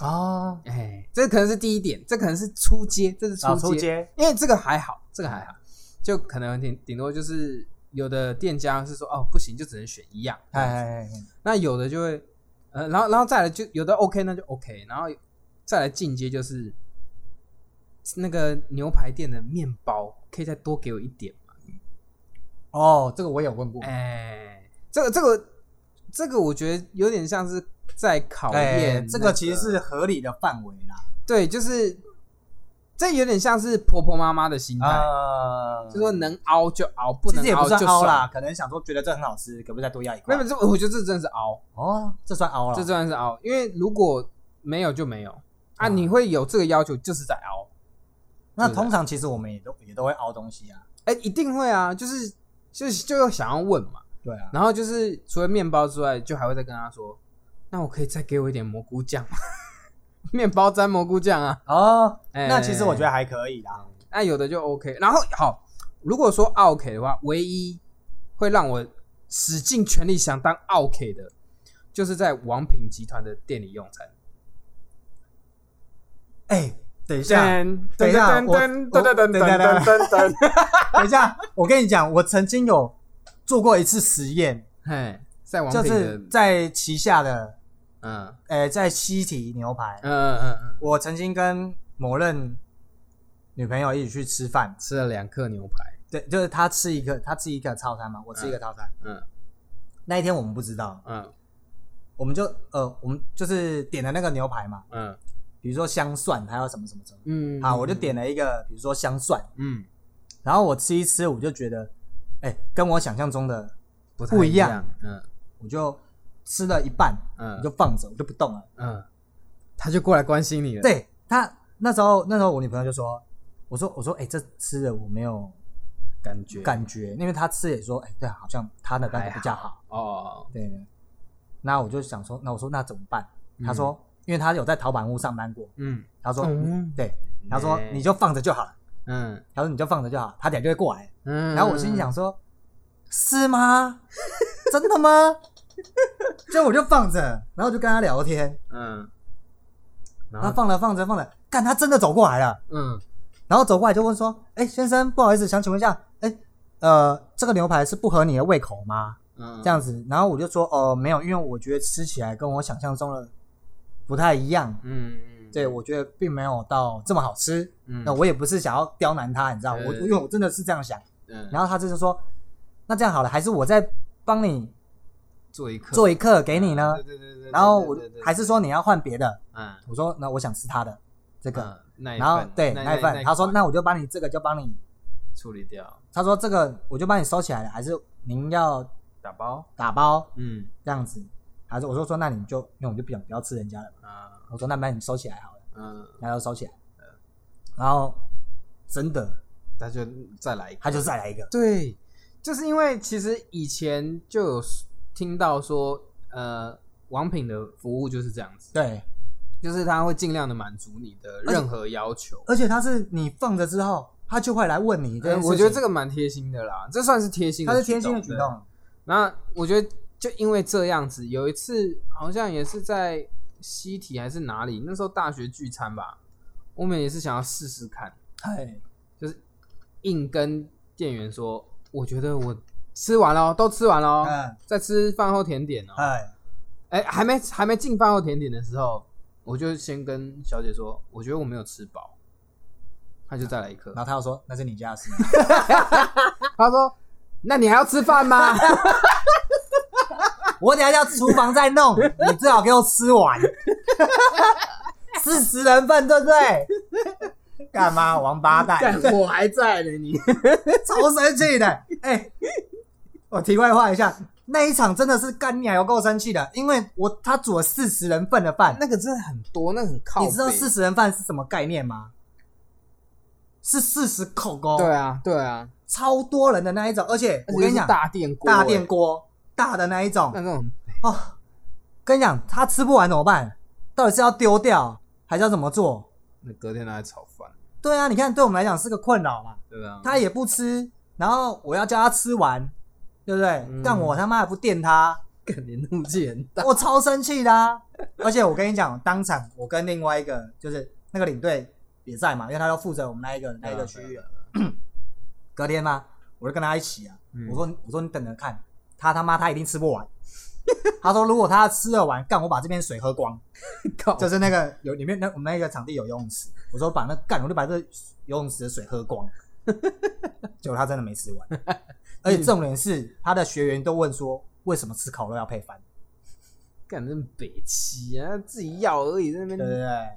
[SPEAKER 1] 哦，
[SPEAKER 2] 哎，这可能是第一点，这可能是初阶，这是
[SPEAKER 1] 啊，
[SPEAKER 2] 初阶，
[SPEAKER 1] 出街，
[SPEAKER 2] 因为这个还好，这个还好，就可能顶顶多就是有的店家是说哦不行，就只能选一样，
[SPEAKER 1] 哎哎哎，哎
[SPEAKER 2] 那有的就会，呃，然后然后再来就有的 OK 那就 OK，然后再来进阶就是那个牛排店的面包可以再多给我一点吗？
[SPEAKER 1] 哦，这个我有问过，
[SPEAKER 2] 哎，这个这个这个我觉得有点像是在考验、
[SPEAKER 1] 哎，这个其实是合理的范围啦，
[SPEAKER 2] 对，就是这有点像是婆婆妈妈的心态，
[SPEAKER 1] 啊，
[SPEAKER 2] 就说能熬就熬，不能
[SPEAKER 1] 其实也不算
[SPEAKER 2] 就
[SPEAKER 1] 熬啦，。可能想说觉得这很好吃，可不可以再多要一块
[SPEAKER 2] 没有，？这我觉得这真的是熬，
[SPEAKER 1] 哦，这算熬了，
[SPEAKER 2] 这真的是熬，因为如果没有就没有啊，
[SPEAKER 1] 啊
[SPEAKER 2] 你会有这个要求，就是在凹。
[SPEAKER 1] 那通常其实我们也都也都会凹东西啊，
[SPEAKER 2] 哎、一定会啊，就是就是就要想要问嘛，
[SPEAKER 1] 对啊，
[SPEAKER 2] 然后就是除了面包之外，就还会再跟他说，那我可以再给我一点蘑菇酱吗？面包沾蘑菇酱啊，
[SPEAKER 1] 哦，
[SPEAKER 2] 哎
[SPEAKER 1] 那其实我觉得还可以啦，
[SPEAKER 2] 那有的就 OK。然后好，如果说 OK 的话，唯一会让我使尽全力想当 OK 的，就是在王品集团的店里用餐。
[SPEAKER 1] 哎，等一下，等一下我
[SPEAKER 2] 等
[SPEAKER 1] 等等等
[SPEAKER 2] 等等等
[SPEAKER 1] 等一下，我跟你讲，我曾经有做过一次实验，
[SPEAKER 2] 嘿，在
[SPEAKER 1] 就是
[SPEAKER 2] 的，
[SPEAKER 1] 在旗下的，
[SPEAKER 2] 嗯。
[SPEAKER 1] 诶，在西提牛排，
[SPEAKER 2] 嗯嗯嗯。嗯，
[SPEAKER 1] 我曾经跟某任女朋友一起去吃饭，
[SPEAKER 2] 吃了两克牛排，
[SPEAKER 1] 对，就是她吃一个，她吃一个套餐嘛，我吃一个套餐。
[SPEAKER 2] 嗯。
[SPEAKER 1] 那一天我们不知道，
[SPEAKER 2] 嗯。
[SPEAKER 1] 我们就呃，我们就是点了那个牛排嘛，
[SPEAKER 2] 嗯
[SPEAKER 1] 比如说香蒜，还有什么什么什么。
[SPEAKER 2] 嗯，
[SPEAKER 1] 好，我就点了一个，比如说香蒜，
[SPEAKER 2] 嗯，
[SPEAKER 1] 然后我吃一吃，我就觉得，哎、跟我想象中的，
[SPEAKER 2] 不太一
[SPEAKER 1] 样，
[SPEAKER 2] 嗯。
[SPEAKER 1] 我就吃了一半，
[SPEAKER 2] 嗯
[SPEAKER 1] 我就放着，我就不动了。
[SPEAKER 2] 嗯，他就过来关心你了，，
[SPEAKER 1] 对他那时候，那时候我女朋友就说，我说我说，哎、这吃的我没有
[SPEAKER 2] 感觉。
[SPEAKER 1] 感觉，因为他吃也说，哎、对，好像他的感觉比较好，
[SPEAKER 2] 哦，
[SPEAKER 1] 对。对。那我就想说，那我说那怎么办？
[SPEAKER 2] 嗯。
[SPEAKER 1] 他说，因为他有在淘宝屋上班过，
[SPEAKER 2] 嗯
[SPEAKER 1] 他说，
[SPEAKER 2] 嗯
[SPEAKER 1] 对，他说
[SPEAKER 2] 哎
[SPEAKER 1] 你就放着就好了，
[SPEAKER 2] 嗯
[SPEAKER 1] 他说你就放着就好，他等下就会过来。
[SPEAKER 2] 嗯，
[SPEAKER 1] 然后我心里想说，是吗？真的吗？就我就放着，然后就跟他聊天，
[SPEAKER 2] 嗯，然后
[SPEAKER 1] 然后放着放着放着，干他真的走过来了，
[SPEAKER 2] 嗯
[SPEAKER 1] 然后走过来就问说：“哎、先生，不好意思，想请问一下，哎、呃，这个牛排是不合你的胃口吗
[SPEAKER 2] 嗯，
[SPEAKER 1] 这样子，然后我就说哦没有，因为我觉得吃起来跟我想象中的不太一样，
[SPEAKER 2] 嗯，嗯，
[SPEAKER 1] 对我觉得并没有到这么好吃。
[SPEAKER 2] 嗯，
[SPEAKER 1] 那我也不是想要刁难他，你知道，我因为我真的是这样想。
[SPEAKER 2] 嗯，
[SPEAKER 1] 然后他就是说，那这样好了，还是我再帮你
[SPEAKER 2] 做一课
[SPEAKER 1] 做一课给你呢
[SPEAKER 2] 对？对对对，
[SPEAKER 1] 然后我还是说你要换别的，
[SPEAKER 2] 嗯。
[SPEAKER 1] 我说那我想吃他的这个，然后对那一份，他说那我就帮你这个就帮你，
[SPEAKER 2] 处理掉。
[SPEAKER 1] 他说这个我就帮你收起来了，还是您要
[SPEAKER 2] 打包，
[SPEAKER 1] 打包？
[SPEAKER 2] 嗯。
[SPEAKER 1] 这样子？还是我说说那你就因为我就不想不要吃人家的嘛，
[SPEAKER 2] 啊。
[SPEAKER 1] 我说那把你收起来好了，
[SPEAKER 2] 嗯，
[SPEAKER 1] 然后收起来，然后真的
[SPEAKER 2] 他就再来一个，
[SPEAKER 1] 他就再来一个，
[SPEAKER 2] 对，就是因为其实以前就有听到说，呃，王品的服务就是这样子，
[SPEAKER 1] 对，
[SPEAKER 2] 就是他会尽量的满足你的任何要求。
[SPEAKER 1] 而且他是你放着之后，他就会来问你这件事情，
[SPEAKER 2] 呃我觉得这个蛮贴心的啦，这算是贴心的，
[SPEAKER 1] 他是贴心的举
[SPEAKER 2] 对
[SPEAKER 1] 动，
[SPEAKER 2] 那我觉得就因为这样子，有一次好像也是在西体还是哪里，那时候大学聚餐吧，我们也是想要试试看，
[SPEAKER 1] 哎，
[SPEAKER 2] 就是硬跟店员说，我觉得我吃完了哦，都吃完了在吃饭后甜点哦，
[SPEAKER 1] 哎，
[SPEAKER 2] 哎，还没还没进饭后甜点的时候，我就先跟小姐说，我觉得我没有吃饱，他就再来一颗。
[SPEAKER 1] 然，后他又说那是你家的事，
[SPEAKER 2] 她说，那你还要吃饭吗？
[SPEAKER 1] 我等下叫厨房再弄，你最好给我吃完，四十人份对不对？干嘛王八蛋，
[SPEAKER 2] 干我还在呢，你
[SPEAKER 1] 超生气的。哎、我题外话一下，那一场真的是干你还有够生气的，因为我他煮了四十人份的饭，
[SPEAKER 2] 那个真的很多，那个很靠，
[SPEAKER 1] 你知道四十人饭是什么概念吗？是四十口锅，
[SPEAKER 2] 对啊，对啊，
[SPEAKER 1] 超多人的那一种，而且我跟你讲，
[SPEAKER 2] 大电锅，
[SPEAKER 1] 大电锅大的那一种
[SPEAKER 2] 那，那种
[SPEAKER 1] 哦，跟你讲，他吃不完怎么办？到底是要丢掉，还是要怎么做？
[SPEAKER 2] 那隔天拿来炒饭，
[SPEAKER 1] 对啊，你看，对我们来讲是个困扰嘛。
[SPEAKER 2] 对啊，
[SPEAKER 1] 他也不吃，然后我要叫他吃完，对不对？
[SPEAKER 2] 嗯
[SPEAKER 1] 但我他妈还不电他，
[SPEAKER 2] 肯定怒气很大，
[SPEAKER 1] 我超生气的、啊。而且我跟你讲，当场我跟另外一个就是那个领队也在嘛，因为他要负责我们那一个那一个区域。隔天嘛，我就跟他一起啊。
[SPEAKER 2] 嗯
[SPEAKER 1] 我说我说你等着看，他他妈他一定吃不完。他说如果他吃得完，干我把这边水喝光。就是那个有里面那我们那个场地有游泳池，我说把那干我就把这游泳池的水喝光，结果他真的没吃完，而且重点是他的学员都问说为什么吃烤肉要配饭，
[SPEAKER 2] 干这北七啊，自己要而已，在那边
[SPEAKER 1] 对不对？
[SPEAKER 2] 啊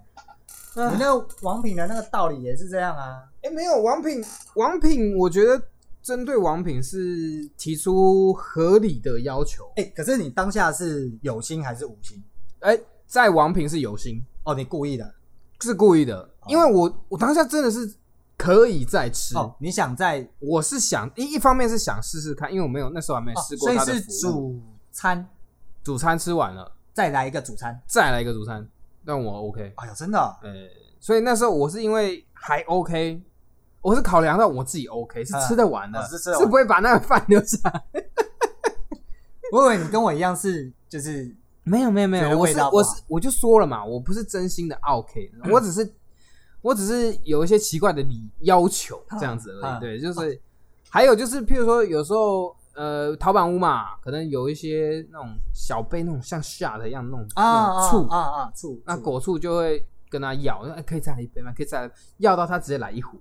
[SPEAKER 1] 你那个王品的那个道理也是这样啊，
[SPEAKER 2] 哎、没有王品，王品，我觉得针对王品是提出合理的要求。
[SPEAKER 1] 哎、可是你当下是有心还是无心？
[SPEAKER 2] 哎、在王品是有心，
[SPEAKER 1] 哦，你故意的
[SPEAKER 2] 是故意的，因为我我当下真的是可以再吃。
[SPEAKER 1] 哦，你想在
[SPEAKER 2] 我是想一一方面是想试试看，因为我没有那时候还没
[SPEAKER 1] 哦
[SPEAKER 2] 试过
[SPEAKER 1] 所以是
[SPEAKER 2] 他的服务。
[SPEAKER 1] 主餐
[SPEAKER 2] 主餐吃完了，
[SPEAKER 1] 再来一个主餐，
[SPEAKER 2] 再来一个主餐，但我 OK。
[SPEAKER 1] 哎呀，真的哦、
[SPEAKER 2] 呃、所以那时候我是因为还 OK，我是考量到我自己 OK 是
[SPEAKER 1] 嗯
[SPEAKER 2] 吃得完的，
[SPEAKER 1] 哦是吃得完
[SPEAKER 2] 不会把那个饭留下来。
[SPEAKER 1] 我以为你跟我一样是就是
[SPEAKER 2] 没有没有没有，我是我是我就说了嘛，我不是真心的 OK，、我只是我只是有一些奇怪的理要求这样子而已。
[SPEAKER 1] 嗯
[SPEAKER 2] 对，就是还有就是，譬如说有时候呃，陶板屋嘛，可能有一些那种小杯那种像 shot 一样那种
[SPEAKER 1] 啊
[SPEAKER 2] 那种醋，
[SPEAKER 1] 啊啊啊醋，醋
[SPEAKER 2] 那果醋就会跟他要，说哎可以再来一杯吗？可以再来，要到他直接来一壶。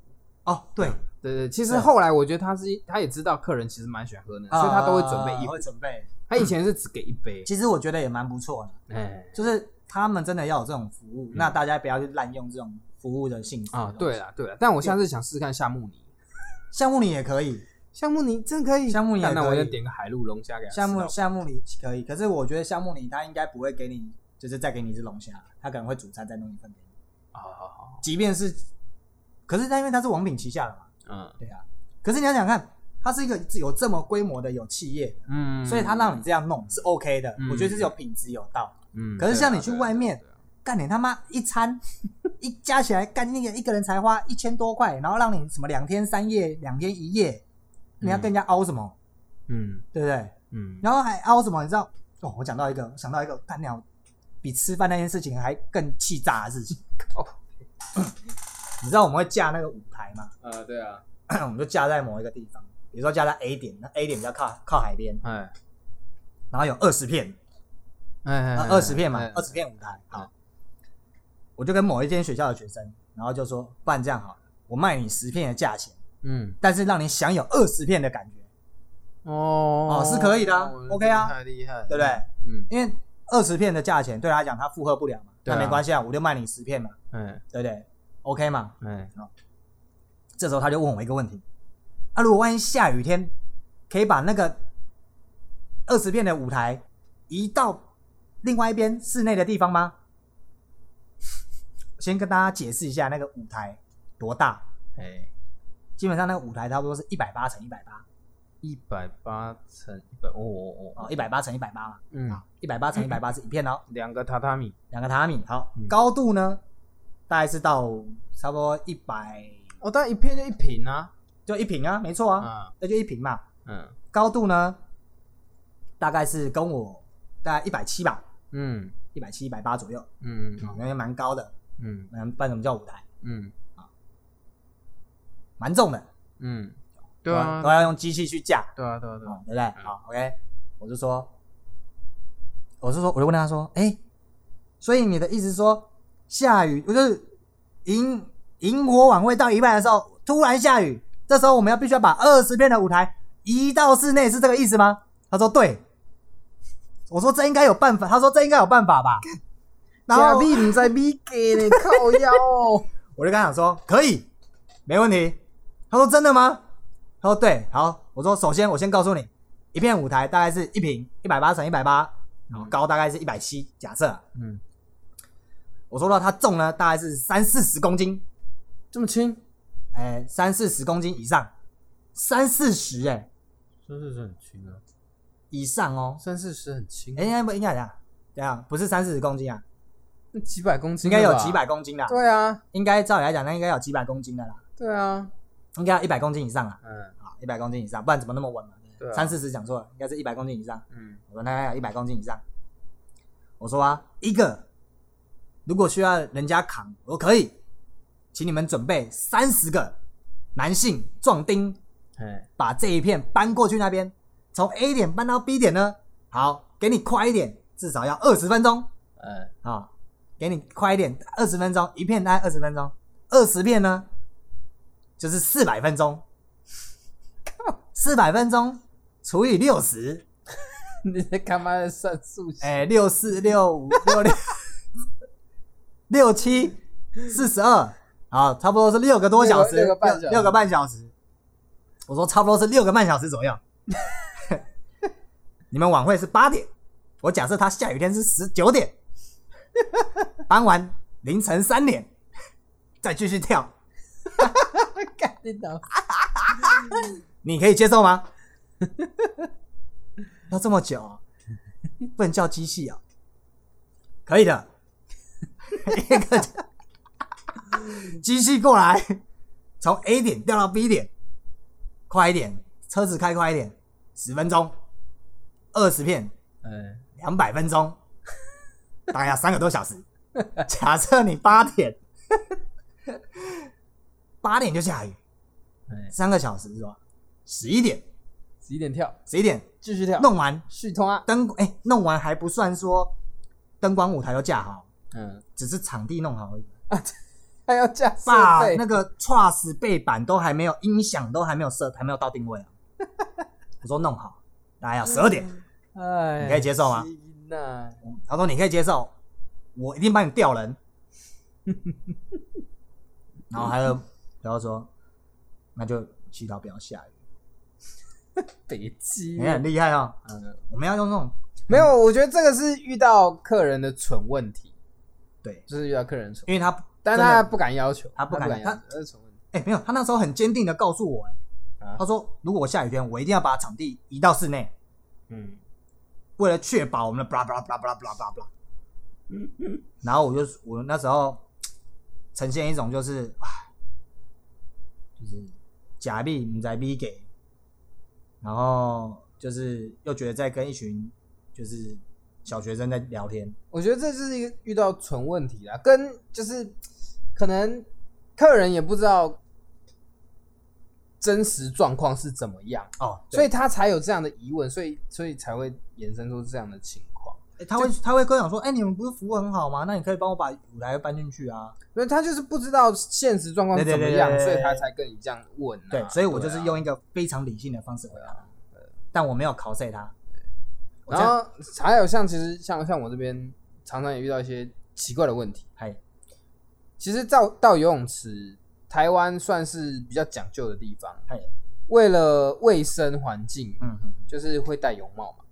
[SPEAKER 1] 哦对，
[SPEAKER 2] 对对，其实
[SPEAKER 1] 对。
[SPEAKER 2] 后来我觉得他是他也知道客人其实蛮喜欢喝的，所以他都会准备一壶
[SPEAKER 1] 啊会。准备。
[SPEAKER 2] 他以前是只给一杯，
[SPEAKER 1] 其实我觉得也蛮不错的，
[SPEAKER 2] 哎。
[SPEAKER 1] 就是他们真的要有这种服务，那大家不要去滥用这种服务的性质
[SPEAKER 2] 啊，对，了对了，但我下次想试试看夏目尼。
[SPEAKER 1] 夏目你也可以，
[SPEAKER 2] 夏目尼真可以，
[SPEAKER 1] 夏目尼
[SPEAKER 2] 那那我就点个海陆龙虾给他吃。
[SPEAKER 1] 项目
[SPEAKER 2] 到
[SPEAKER 1] 项目你可以，可是我觉得项目你他应该不会给你，就是再给你一只龙虾，他可能会煮菜再弄一份给你，
[SPEAKER 2] 好好好，
[SPEAKER 1] 即便是，可是他因为他是王品旗下的嘛，
[SPEAKER 2] 嗯
[SPEAKER 1] 对啊，可是你要想看，它是一个有这么规模的有企业，
[SPEAKER 2] 嗯，
[SPEAKER 1] 所以他让你这样弄是 OK 的，
[SPEAKER 2] 嗯
[SPEAKER 1] 我觉得这是有品质有道。
[SPEAKER 2] 嗯，
[SPEAKER 1] 可是像你去外面，干你他妈一餐 一加起来干那个一个人才花一千多块，然后让你什么两天三夜、两天一夜，你要跟人家凹什么，
[SPEAKER 2] 嗯
[SPEAKER 1] 对不对？
[SPEAKER 2] 嗯，
[SPEAKER 1] 然后还凹什么？你知道？哦，我讲到一个，想到一个干鸟比吃饭那件事情还更气炸的事情。
[SPEAKER 2] 靠
[SPEAKER 1] 你知道我们会架那个舞台吗？
[SPEAKER 2] 呃，对啊，
[SPEAKER 1] 我们就架在某一个地方，比如说架在 A 点，那 A 点比较靠靠海边，
[SPEAKER 2] 哎，
[SPEAKER 1] 然后有二十片，
[SPEAKER 2] 哎
[SPEAKER 1] 呃二十片嘛
[SPEAKER 2] 哎，
[SPEAKER 1] 二十片舞台。好，我就跟某一间学校的学生，然后就说，不然这样好了，我卖你十片的价钱，
[SPEAKER 2] 嗯，
[SPEAKER 1] 但是让你享有二十片的感觉，
[SPEAKER 2] 哦。
[SPEAKER 1] 哦是可以的 OK 啊。
[SPEAKER 2] 太厉害，
[SPEAKER 1] 对不对？？
[SPEAKER 2] 嗯，
[SPEAKER 1] 因为二十片的价钱对他来讲他负荷不了嘛，那没关系啊，我就卖你十片嘛，
[SPEAKER 2] 嗯
[SPEAKER 1] 对不对？OK 嘛？
[SPEAKER 2] 哎，
[SPEAKER 1] 这时候他就问我一个问题：啊，如果万一下雨天，可以把那个二十片的舞台移到另外一边室内的地方吗？先跟大家解释一下那个舞台多大，
[SPEAKER 2] 哎，
[SPEAKER 1] 基本上那个舞台差不多是一百八乘一百八。
[SPEAKER 2] 一百八乘一百，哦哦哦，
[SPEAKER 1] 哦，一百八乘一百八嘛，
[SPEAKER 2] 嗯，
[SPEAKER 1] 啊，一百八乘一百八是一片哦，
[SPEAKER 2] 两个榻榻米，
[SPEAKER 1] 两个榻榻米，好。
[SPEAKER 2] 嗯，
[SPEAKER 1] 高度呢大概是到差不多一百，
[SPEAKER 2] 哦，但一片就一平啊，
[SPEAKER 1] 就一平啊，没错啊，
[SPEAKER 2] 啊，
[SPEAKER 1] 那就一平嘛，
[SPEAKER 2] 嗯。
[SPEAKER 1] 高度呢大概是跟我大概一百七吧，
[SPEAKER 2] 嗯。
[SPEAKER 1] 一百七、一百八左右，
[SPEAKER 2] 嗯
[SPEAKER 1] 啊，那也蛮高的。
[SPEAKER 2] 嗯。
[SPEAKER 1] 嗯，办什么叫舞台？
[SPEAKER 2] 嗯。
[SPEAKER 1] 蛮重的，
[SPEAKER 2] 嗯，对啊。
[SPEAKER 1] 都，要用机器去架，
[SPEAKER 2] 对啊对啊对啊，
[SPEAKER 1] 哦对不对？好，OK，我就说，我是说，我就问他说，哎，所以你的意思是说，下雨，我就是萤萤火晚会到一半的时候，突然下雨，这时候我们要必须要把二十片的舞台移到室内，是这个意思吗？他说对。我说这应该有办法，他说这应该有办法吧。然后
[SPEAKER 2] 假币唔在米给你，靠腰哦，
[SPEAKER 1] 我就跟他讲说可以，没问题。他说真的吗？他说对，好。我说首先我先告诉你，一片舞台大概是一平一百八乘一百八，然后高大概是一百七，假设。
[SPEAKER 2] 嗯，
[SPEAKER 1] 我说到它重呢，大概是三四十公斤，
[SPEAKER 2] 这么轻，
[SPEAKER 1] 哎，三四十公斤以上，三四十哎
[SPEAKER 2] 三四十很轻啊，
[SPEAKER 1] 以上哦。
[SPEAKER 2] 三四十很轻
[SPEAKER 1] 哎，，应该不应该这样？这样不是三四十公斤啊，
[SPEAKER 2] 那几百公斤，
[SPEAKER 1] 应该有几百，公斤的。
[SPEAKER 2] 对啊
[SPEAKER 1] 应该照理来讲，那应该有几百公斤的啦，
[SPEAKER 2] 对啊，
[SPEAKER 1] 应该要一百公斤以上啊。
[SPEAKER 2] 嗯
[SPEAKER 1] 好，一百公斤以上，不然怎么那么稳嘛？
[SPEAKER 2] 对啊
[SPEAKER 1] 三四十讲错了，应该是一百公斤以上。
[SPEAKER 2] 嗯
[SPEAKER 1] 我说那要一百公斤以上。我说啊，一个如果需要人家扛，我可以，请你们准备三十个男性壮丁，
[SPEAKER 2] 哎
[SPEAKER 1] 把这一片搬过去那边，从 A 点搬到 B 点呢。好，给你快一点，至少要二十分钟。
[SPEAKER 2] 哎。
[SPEAKER 1] 啊、给你快一点，二十分钟，一片大概二十分钟，二十片呢？就是四百分钟，四百分钟除以六十，
[SPEAKER 2] 你在干嘛在算数学？
[SPEAKER 1] 哎，六四六五六六六七四十二，好，差不多是六个多小时，
[SPEAKER 2] 六个半小时。
[SPEAKER 1] 六个半小时。我说差不多是六个半小时左右。你们晚会是八点，我假设他下雨天是十九点，搬完凌晨三点。再继续跳，
[SPEAKER 2] 干 你
[SPEAKER 1] 可以接受吗？要这么久啊、不能叫机器啊、可以的。一 个机器过来，从 A 点掉到 B 点，快一点，车子开快一点，十分钟，二十片，
[SPEAKER 2] 嗯
[SPEAKER 1] 两百分钟，大概要三个多小时。假设你八点，八点就下雨，
[SPEAKER 2] 哎，
[SPEAKER 1] 三个小时是吧？十一点，
[SPEAKER 2] 十一点跳，
[SPEAKER 1] 十一点
[SPEAKER 2] 继续跳，
[SPEAKER 1] 弄完
[SPEAKER 2] 续通啊，
[SPEAKER 1] 灯，哎、弄完还不算说灯光舞台都架好，
[SPEAKER 2] 嗯，
[SPEAKER 1] 只是场地弄好而已。
[SPEAKER 2] 还要加设备，
[SPEAKER 1] 把那个 truss 背板都还没有，音响都还没有设，还没有到定位啊。我说弄好，大概要十二点。
[SPEAKER 2] 哎，
[SPEAKER 1] 你可以接受吗？他说你可以接受，我一定帮你调人。然后还有，然后说那就祈祷不要下雨。
[SPEAKER 2] 北极
[SPEAKER 1] 你很厉害哦，
[SPEAKER 2] 嗯，
[SPEAKER 1] 我们要用那种
[SPEAKER 2] 没有，我觉得这个是遇到客人的蠢问题，
[SPEAKER 1] 对，
[SPEAKER 2] 就是遇到客人
[SPEAKER 1] 因为他
[SPEAKER 2] 但他不敢要求，
[SPEAKER 1] 他不敢
[SPEAKER 2] 敢要求，这是蠢问题
[SPEAKER 1] 哎、没有，他那时候很坚定的告诉我、哎、
[SPEAKER 2] 啊。
[SPEAKER 1] 他说如果我下雨天，我一定要把场地移到室内，
[SPEAKER 2] 嗯，
[SPEAKER 1] 为了确保我们的 blah blah blah blah blah blah blah。然后我就我那时候呈现一种就是，唉就是假币你在逼给，然后就是又觉得在跟一群就是小学生在聊天，
[SPEAKER 2] 我觉得这就是一个遇到纯问题啦，跟就是可能客人也不知道真实状况是怎么样，
[SPEAKER 1] 哦，
[SPEAKER 2] 所以他才有这样的疑问，所以所以才会衍生出这样的情况。
[SPEAKER 1] 以他会他会跟我讲说，哎，你们不是服务很好吗？那你可以帮我把舞台搬进去啊。
[SPEAKER 2] 所以他就是不知道现实状况是怎么样，所以他才跟你这样问。
[SPEAKER 1] 对，所以我就是用一个非常理性的方式回答他，但我没有考 C 他。
[SPEAKER 2] 然后还有像其实像像我这边常常也遇到一些奇怪的问题。
[SPEAKER 1] 嗨，
[SPEAKER 2] 其实到到游泳池，台湾算是比较讲究的地方。
[SPEAKER 1] 嗨，
[SPEAKER 2] 为了卫生环境，
[SPEAKER 1] 嗯哼，
[SPEAKER 2] 就是会戴泳帽嘛。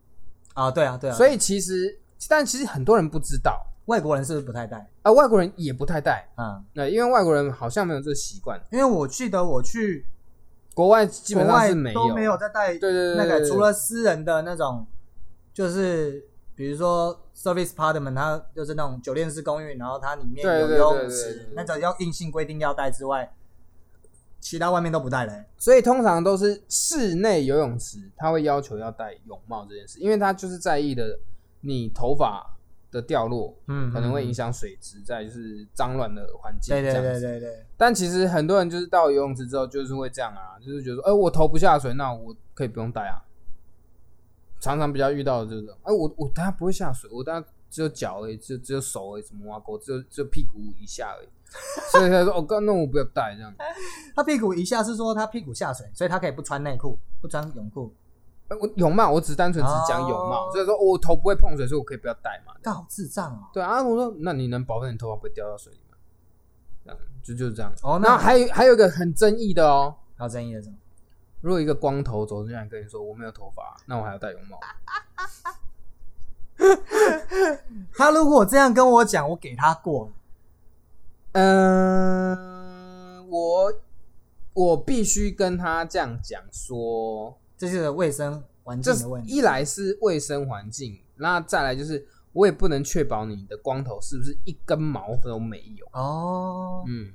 [SPEAKER 1] 啊，对啊对啊。
[SPEAKER 2] 所以其实，但其实很多人不知道，
[SPEAKER 1] 外国人是不是不太戴？
[SPEAKER 2] 啊，外国人也不太戴。
[SPEAKER 1] 嗯，
[SPEAKER 2] 那因为外国人好像没有这个习惯。
[SPEAKER 1] 因为我记得我去
[SPEAKER 2] 国外基本上是没有
[SPEAKER 1] 都没有在戴。
[SPEAKER 2] 对对对，
[SPEAKER 1] 那个除了私人的那种。就是比如说 service apartment，它就是那种酒店式公寓，然后它里面有游泳池，那种要硬性规定要带之外，其他外面都不带嘞。
[SPEAKER 2] 所以通常都是室内游泳池，他会要求要戴泳帽这件事，因为他就是在意的你头发的掉落，嗯，可能会影响水质，在就是脏乱的环境。
[SPEAKER 1] 对对对对对。
[SPEAKER 2] 但其实很多人就是到游泳池之后，就是会这样啊，就是觉得，哎，我头不下水，那我可以不用戴啊。常常比较遇到的就是，哎，我我等下不会下水，我等下只有脚而已，只只有手而已，什么挖沟，只有只有屁股以下而已。所以他说，哦，刚那我不要带这样。
[SPEAKER 1] 他屁股以下是说他屁股下水，所以他可以不穿内裤，不穿泳裤。
[SPEAKER 2] 我泳帽，我只单纯只讲泳帽，所以说我头不会碰水，所以我可以不要戴嘛。
[SPEAKER 1] 但好智障哦。
[SPEAKER 2] 对啊，我说那你能保证你头发不会掉到水里吗？这样就就是这样。哦，那还有还有一个很争议的哦，
[SPEAKER 1] 还有争议的什么？
[SPEAKER 2] 如果一个光头走进来跟你说我没有头发，那我还要戴泳帽。
[SPEAKER 1] 他如果这样跟我讲，我给他过。
[SPEAKER 2] 嗯，我我必须跟他这样讲说，
[SPEAKER 1] 这是卫生环境的问题。
[SPEAKER 2] 一来是卫生环境，那再来就是我也不能确保你的光头是不是一根毛都没有。
[SPEAKER 1] 哦，
[SPEAKER 2] 嗯，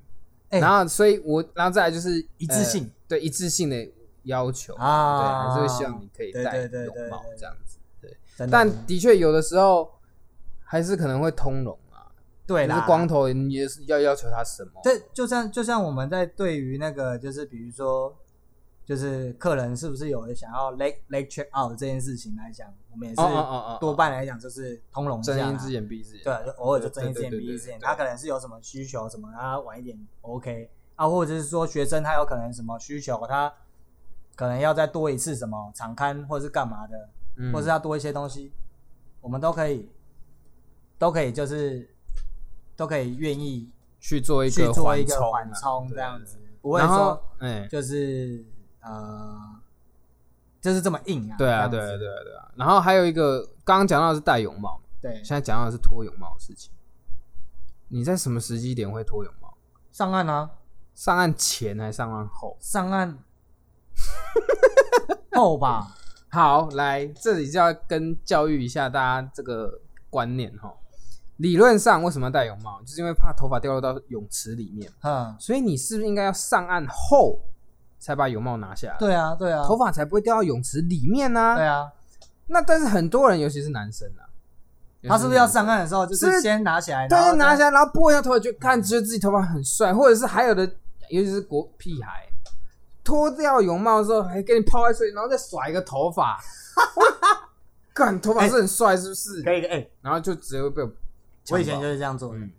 [SPEAKER 2] 然后所以我然后再来就是
[SPEAKER 1] 一致性，
[SPEAKER 2] 对一致性的。要求啊，对，还是会希望你可以戴泳帽这样子，对。但的确有的时候还是可能会通融啊，
[SPEAKER 1] 对
[SPEAKER 2] 就是光头你也是要要求他什么？
[SPEAKER 1] 对，就像就像我们在对于那个就是比如说就是客人是不是有想要 leg leg check out 这件事情来讲，我们也是多半来讲就是通融，
[SPEAKER 2] 睁一只眼闭一只眼，
[SPEAKER 1] 对，就偶尔就睁一只眼闭一只眼。他可能是有什么需求什么，他晚一点 OK 啊，或者是说学生他有可能什么需求他。可能要再多一次什么场刊，或者是干嘛的，或者是要多一些东西，我们都可以，都可以，就是都可以愿意
[SPEAKER 2] 去做一个
[SPEAKER 1] 去做一个
[SPEAKER 2] 缓
[SPEAKER 1] 冲这样子，不会说，哎，就是呃，就是这么硬啊。
[SPEAKER 2] 对啊，对啊，对啊，对啊。然后还有一个，刚刚讲到的是戴泳帽，
[SPEAKER 1] 对，
[SPEAKER 2] 现在讲到的是脱泳帽的事情。你在什么时机点会脱泳帽？
[SPEAKER 1] 上岸啊？
[SPEAKER 2] 上岸前还是上岸后？
[SPEAKER 1] 上岸。够 吧？
[SPEAKER 2] 好，来这里就要跟教育一下大家这个观念哈。理论上为什么要戴泳帽？就是因为怕头发掉落到泳池里面。嗯，所以你是不是应该要上岸后才把泳帽拿下来？
[SPEAKER 1] 对啊，对啊，
[SPEAKER 2] 头发才不会掉到泳池里面呢。
[SPEAKER 1] 对啊，
[SPEAKER 2] 那但是很多人，尤其是男生啊，
[SPEAKER 1] 他是不是要上岸的时候就是先拿起来，对，
[SPEAKER 2] 拿起来，然后拨一下头发，就看觉得自己头发很帅，或者是还有的，尤其是国屁孩。脱掉泳帽的时候，还给你泡在水，然后再甩一个头发，干头发是很帅，是不是？
[SPEAKER 1] 可以，哎，
[SPEAKER 2] 然后就直接被我。
[SPEAKER 1] 我以前就是这样做。
[SPEAKER 2] 嗯，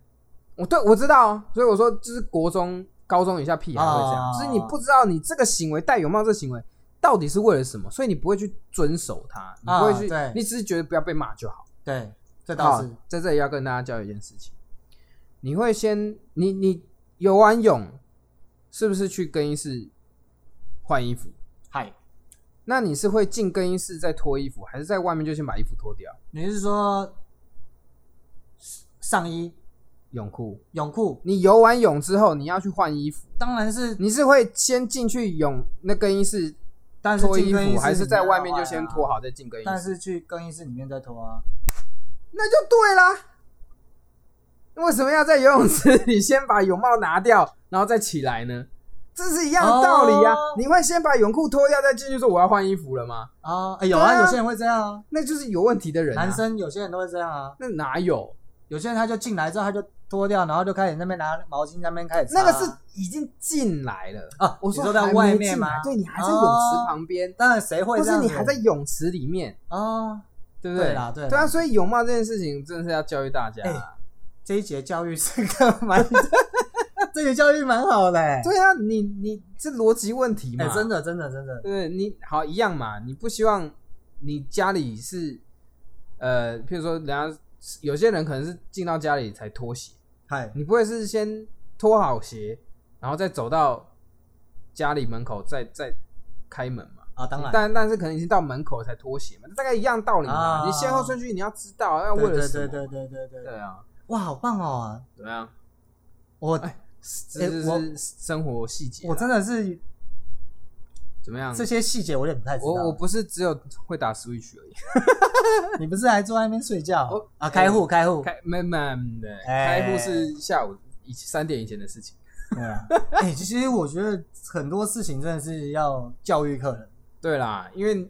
[SPEAKER 2] 我对我知道啊，所以我说，就是国中、高中以下屁孩会这样，就是你不知道你这个行为戴泳帽这个行为到底是为了什么，所以你不会去遵守它，你不会去，你只是觉得不要被骂就好。
[SPEAKER 1] 对，这倒是
[SPEAKER 2] 在这里要跟大家教一件事情，你会先，你你游完泳是不是去更衣室？换衣服，
[SPEAKER 1] 嗨，
[SPEAKER 2] 那你是会进更衣室再脱衣服，还是在外面就先把衣服脱掉？
[SPEAKER 1] 你是说上衣、
[SPEAKER 2] 泳裤、
[SPEAKER 1] 泳裤？
[SPEAKER 2] 你游完泳之后，你要去换衣服，
[SPEAKER 1] 当然是
[SPEAKER 2] 你是会先进去泳那更衣室但是脱衣服，还是在外面就先脱好再进更衣室？
[SPEAKER 1] 但是去更衣室里面再脱啊，
[SPEAKER 2] 那就对啦。为什么要在游泳池里先把泳帽拿掉，然后再起来呢？这是一样的道理呀！你会先把泳裤脱掉再进去说我要换衣服了吗？
[SPEAKER 1] 啊，有啊，有些人会这样啊，
[SPEAKER 2] 那就是有问题的人。
[SPEAKER 1] 男生有些人都会这样啊，
[SPEAKER 2] 那哪有？
[SPEAKER 1] 有些人他就进来之后他就脱掉，然后就开始那边拿毛巾那边开始擦。
[SPEAKER 2] 那个是已经进来了
[SPEAKER 1] 啊
[SPEAKER 2] 我说
[SPEAKER 1] 在外面吗
[SPEAKER 2] 对你还在泳池旁边，
[SPEAKER 1] 当然谁会
[SPEAKER 2] 或
[SPEAKER 1] 这样子？
[SPEAKER 2] 是你还在泳池里面，
[SPEAKER 1] 哦，
[SPEAKER 2] 对不对？
[SPEAKER 1] 对啦对啦
[SPEAKER 2] 对啊，所以泳帽这件事情真的是要教育大家
[SPEAKER 1] 这一节教育是个蛮，这个教育蛮好的、欸，
[SPEAKER 2] 对啊，你你这逻辑问题嘛，
[SPEAKER 1] 哎、真的真的真的，
[SPEAKER 2] 对？你好一样嘛，你不希望你家里是呃，譬如说人家有些人可能是进到家里才脱鞋，
[SPEAKER 1] 嗨，
[SPEAKER 2] 你不会是先脱好鞋，然后再走到家里门口再再开门嘛？
[SPEAKER 1] 啊，当然，
[SPEAKER 2] 但但是可能已经到门口才脱鞋嘛，大概一样道理嘛。
[SPEAKER 1] 啊
[SPEAKER 2] 你先后顺序你要知道，要为
[SPEAKER 1] 对
[SPEAKER 2] 了什么？
[SPEAKER 1] 对对对对对对
[SPEAKER 2] 对啊，
[SPEAKER 1] 哇，好棒哦！
[SPEAKER 2] 怎么样？
[SPEAKER 1] 我、
[SPEAKER 2] 哎这是生活细节啊。
[SPEAKER 1] 我真的是
[SPEAKER 2] 怎么样？
[SPEAKER 1] 这些细节我有点不太知道。
[SPEAKER 2] 我我不是只有会打 Switch 而已，
[SPEAKER 1] 你不是还坐在那边睡觉
[SPEAKER 2] 我
[SPEAKER 1] 啊？开户开户，
[SPEAKER 2] 开没没没，
[SPEAKER 1] 哎
[SPEAKER 2] 开户是下午以三点以前的事情。
[SPEAKER 1] 对啊。哎、其实我觉得很多事情真的是要教育客人，
[SPEAKER 2] 对啦，因为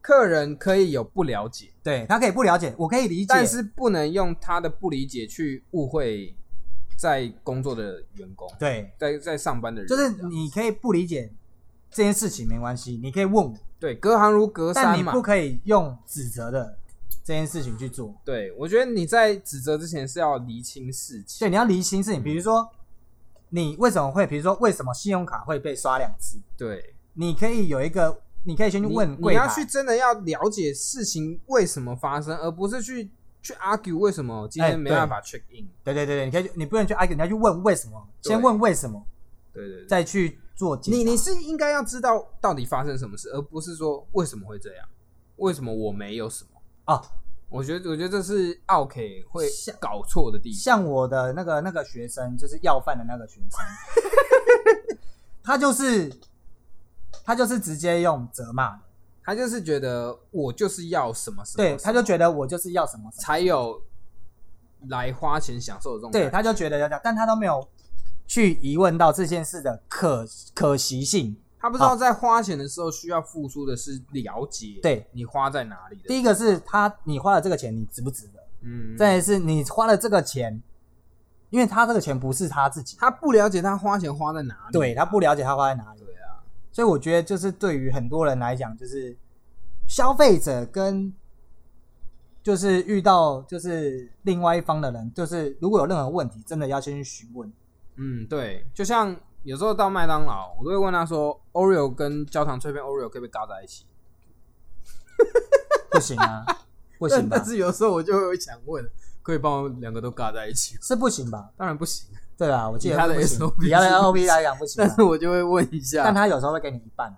[SPEAKER 2] 客人可以有不了解，
[SPEAKER 1] 对他可以不了解，我可以理解，
[SPEAKER 2] 但是不能用他的不理解去误会在工作的员工，
[SPEAKER 1] 对，
[SPEAKER 2] 在在上班的人，
[SPEAKER 1] 就是你可以不理解这件事情没关系，你可以问我，
[SPEAKER 2] 对隔行如隔山嘛。
[SPEAKER 1] 但你不。可以用指责的这件事情去做。
[SPEAKER 2] 对，我觉得你在指责之前是要厘清事情。
[SPEAKER 1] 对，你要厘清事情，比如说你为什么会，比如说为什么信用卡会被刷两次，
[SPEAKER 2] 对，
[SPEAKER 1] 你可以有一个，你可以先去
[SPEAKER 2] 你
[SPEAKER 1] 问
[SPEAKER 2] 你要去真的要了解事情为什么发生，而不是去去 argue 为什么今
[SPEAKER 1] 哎
[SPEAKER 2] 天没办法 check in。
[SPEAKER 1] 对对对对，你可以，你不能去 argue，你要去问为什么，先问为什么，
[SPEAKER 2] 对对对，
[SPEAKER 1] 再去做。
[SPEAKER 2] 你你是应该要知道到底发生什么事，而不是说为什么会这样，为什么我没有什么。
[SPEAKER 1] 啊，
[SPEAKER 2] 我觉得我觉得这是奥 K 会搞错的地方。
[SPEAKER 1] 像我的那个那个学生，就是要饭的那个学生，他就是他就是直接用责骂的，
[SPEAKER 2] 他就是觉得我就是要什么什么，
[SPEAKER 1] 对，他就觉得我就是要什么什么，
[SPEAKER 2] 才有来花钱享受的这种感觉。
[SPEAKER 1] 对，他就觉得要这样，但他都没有去疑问到这件事的可可行性。
[SPEAKER 2] 他不知道在花钱的时候需要付出的是了解，
[SPEAKER 1] 对
[SPEAKER 2] 你花在哪里的。
[SPEAKER 1] 第一个是他你花了这个钱，你值不值得？
[SPEAKER 2] 嗯，
[SPEAKER 1] 再一是你花了这个钱，因为他这个钱不是他自己，
[SPEAKER 2] 他不了解他花钱花在哪里，
[SPEAKER 1] 对他不了解他花在哪里，所以我觉得就是对于很多人来讲，就是消费者跟就是遇到就是另外一方的人，就是如果有任何问题，真的要先去询问。
[SPEAKER 2] 嗯，对，就像有时候到麦当劳，我都会问他说，Oreo 跟焦糖脆片 Oreo 可不可以搭在一起？
[SPEAKER 1] 不行啊，不行吧
[SPEAKER 2] 但？是有时候我就会想问，可以帮我两个都尬在一起？
[SPEAKER 1] 是不行吧？
[SPEAKER 2] 当然不行，
[SPEAKER 1] 对啊，我记得
[SPEAKER 2] 以他的
[SPEAKER 1] 不行他的
[SPEAKER 2] 是
[SPEAKER 1] SOP 来讲不行啊、
[SPEAKER 2] 但是我就会问一下，
[SPEAKER 1] 但他有时候会给你一半，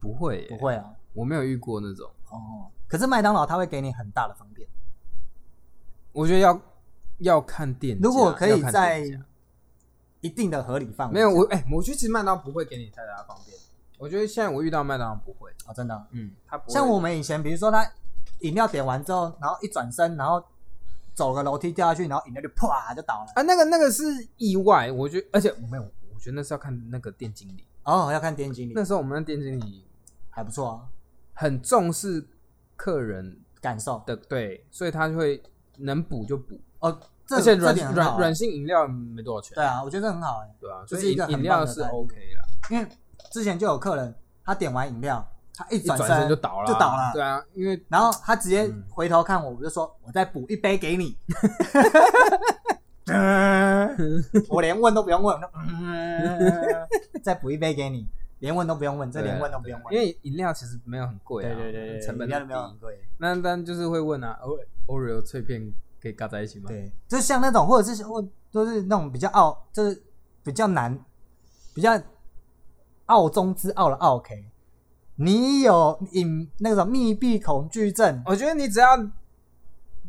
[SPEAKER 2] 不会，
[SPEAKER 1] 不会啊。
[SPEAKER 2] 我没有遇过那种，
[SPEAKER 1] 哦，可是麦当劳他会给你很大的方便，
[SPEAKER 2] 我觉得要要看店，
[SPEAKER 1] 如果可以在一定的合理范围。
[SPEAKER 2] 没有我哎、我觉得其实麦当劳不会给你太大的方便，我觉得现在我遇到麦当劳不会，
[SPEAKER 1] 哦，真的啊、
[SPEAKER 2] 嗯，他
[SPEAKER 1] 像我们以前，比如说他饮料点完之后，然后一转身，然后走个楼梯掉下去，然后饮料就啪就倒了。
[SPEAKER 2] 啊，那个那个是意外，我觉得，而且我没有，我觉得那是要看那个店经理。
[SPEAKER 1] 哦，要看店经理。
[SPEAKER 2] 那，时候我们的店经理
[SPEAKER 1] 还不错啊，
[SPEAKER 2] 很重视客人
[SPEAKER 1] 感受。
[SPEAKER 2] 的，对，所以他就会能补就补，
[SPEAKER 1] 哦，这
[SPEAKER 2] 而且软
[SPEAKER 1] 这点
[SPEAKER 2] 软软性饮料没多少钱，
[SPEAKER 1] 对啊，我觉得很好哎、
[SPEAKER 2] 对啊，
[SPEAKER 1] 这
[SPEAKER 2] 所以饮料是 OK 了，
[SPEAKER 1] 因为之前就有客人他点完饮料，他一
[SPEAKER 2] 一
[SPEAKER 1] 转
[SPEAKER 2] 转身就倒了，
[SPEAKER 1] 就倒了，
[SPEAKER 2] 对啊，因为
[SPEAKER 1] 然后他直接
[SPEAKER 2] 嗯。
[SPEAKER 1] 回头看我，我就说我再补一杯给你，我连问都不用问，再补一杯给你，连问都不用问，这连问都不用问，
[SPEAKER 2] 因为饮料其实没有很贵啊，
[SPEAKER 1] 对对对对，
[SPEAKER 2] 成本很
[SPEAKER 1] 饮料都没有很
[SPEAKER 2] 低，
[SPEAKER 1] 贵。
[SPEAKER 2] 那但就是会问啊，O Oreo 脆片可以嘎在一起吗？
[SPEAKER 1] 对，就像那种，或者是或就是那种比较傲，就是比较难，比较傲中之傲的傲 K。你有隐那种密闭恐惧症，
[SPEAKER 2] 我觉得你只要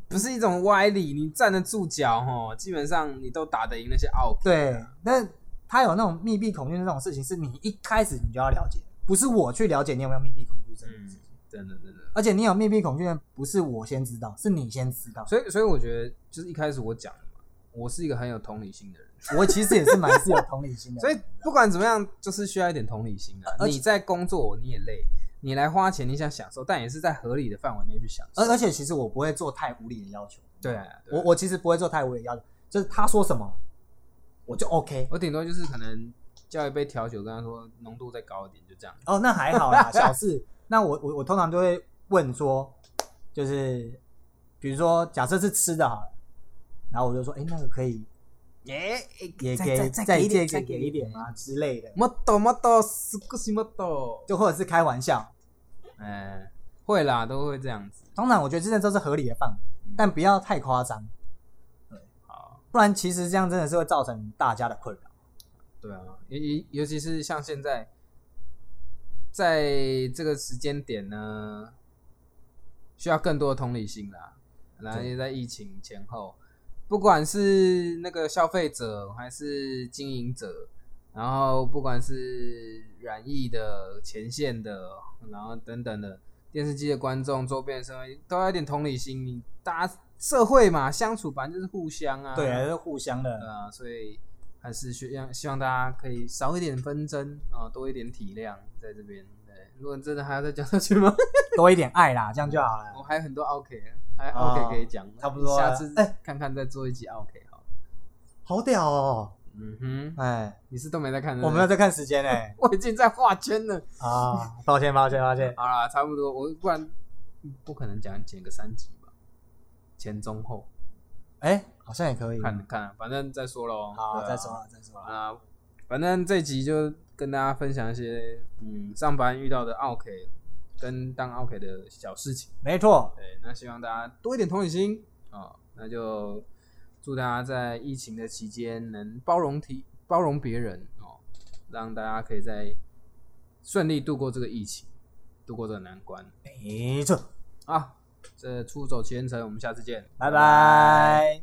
[SPEAKER 2] 不是一种歪理，你站得住脚哦，基本上你都打得赢那些奥。
[SPEAKER 1] 对，但他有那种密闭恐惧症这种事情，是你一开始你就要了解，不是我去了解你有没有密闭恐惧症。
[SPEAKER 2] 嗯，真的真的。
[SPEAKER 1] 而且你有密闭恐惧症，不是我先知道，是你先知道。
[SPEAKER 2] 所以所以我觉得就是一开始我讲的嘛，我是一个很有同理心的人，
[SPEAKER 1] 我其实也是蛮是有同理心的，
[SPEAKER 2] 所以不管怎么样，就是需要一点同理心的。你在工作你也累，你来花钱，你想享受，但也是在合理的范围内去享受。
[SPEAKER 1] 而而且其实我不会做太无理的要求，
[SPEAKER 2] 对啊，对啊
[SPEAKER 1] 我我其实不会做太无理的要求，就是他说什么我就 OK。
[SPEAKER 2] 我顶多就是可能叫一杯调酒，跟他说浓度再高一点，就这样。
[SPEAKER 1] 哦，那还好啦，小事。那我我我通常都会问说，就是比如说假设是吃的好了，然后我就说，哎、那个可以
[SPEAKER 2] 耶，
[SPEAKER 1] 也
[SPEAKER 2] 再
[SPEAKER 1] 给再
[SPEAKER 2] 再再给一点，
[SPEAKER 1] 再
[SPEAKER 2] 再
[SPEAKER 1] 给一点啊之类的，
[SPEAKER 2] もっともっと少しもっと。
[SPEAKER 1] 就或者是开玩笑。
[SPEAKER 2] 哎，会啦，都会这样子。
[SPEAKER 1] 当然，我觉得这些都是合理的范围，但不要太夸张，
[SPEAKER 2] 好，
[SPEAKER 1] 不然其实这样真的是会造成大家的困扰。
[SPEAKER 2] 对啊，尤尤尤其是像现在，在这个时间点呢，需要更多的同理心啦。然后
[SPEAKER 1] 对
[SPEAKER 2] 也在疫情前后， 不管是那个消费者还是经营者，然后不管是染疫的、前线的，然后等等的电视机的观众、周边的社会，都要一点同理心。你大家社会嘛，相处反正就是互相啊，
[SPEAKER 1] 对啊，是互相的。
[SPEAKER 2] 啊，所以还是希望希望大家可以少一点纷争啊，多一点体谅在这边。对，如果真的还要再讲下去吗？
[SPEAKER 1] 多一点爱啦，这样就好了。
[SPEAKER 2] 我还有很多 OK，还
[SPEAKER 1] 哦
[SPEAKER 2] OK 可以讲，
[SPEAKER 1] 差不多
[SPEAKER 2] 下次
[SPEAKER 1] 哎
[SPEAKER 2] 看看再做一集 OK 好。
[SPEAKER 1] 好屌哦！
[SPEAKER 2] 嗯哼，
[SPEAKER 1] 哎，
[SPEAKER 2] 你是都没在看，
[SPEAKER 1] 我没有在看时间哎。
[SPEAKER 2] 我已经在画圈了。
[SPEAKER 1] 啊，抱歉抱歉抱歉。
[SPEAKER 2] 好了，差不多，我不然不可能讲剪个三集吧，前中后
[SPEAKER 1] 哎，好像也可以。
[SPEAKER 2] 看看，反正再说喽。
[SPEAKER 1] 好，再说了再说了。
[SPEAKER 2] 啊，反正这集就跟大家分享一些嗯上班遇到的 OK 跟当 OK 的小事情。
[SPEAKER 1] 没错，
[SPEAKER 2] 对，那希望大家多一点同理心啊、那就祝大家在疫情的期间能包容体包容别人哦，让大家可以在顺利度过这个疫情，度过这个难关
[SPEAKER 1] 没错。
[SPEAKER 2] 啊。这出走奇人城，我们下次见，
[SPEAKER 1] 拜拜。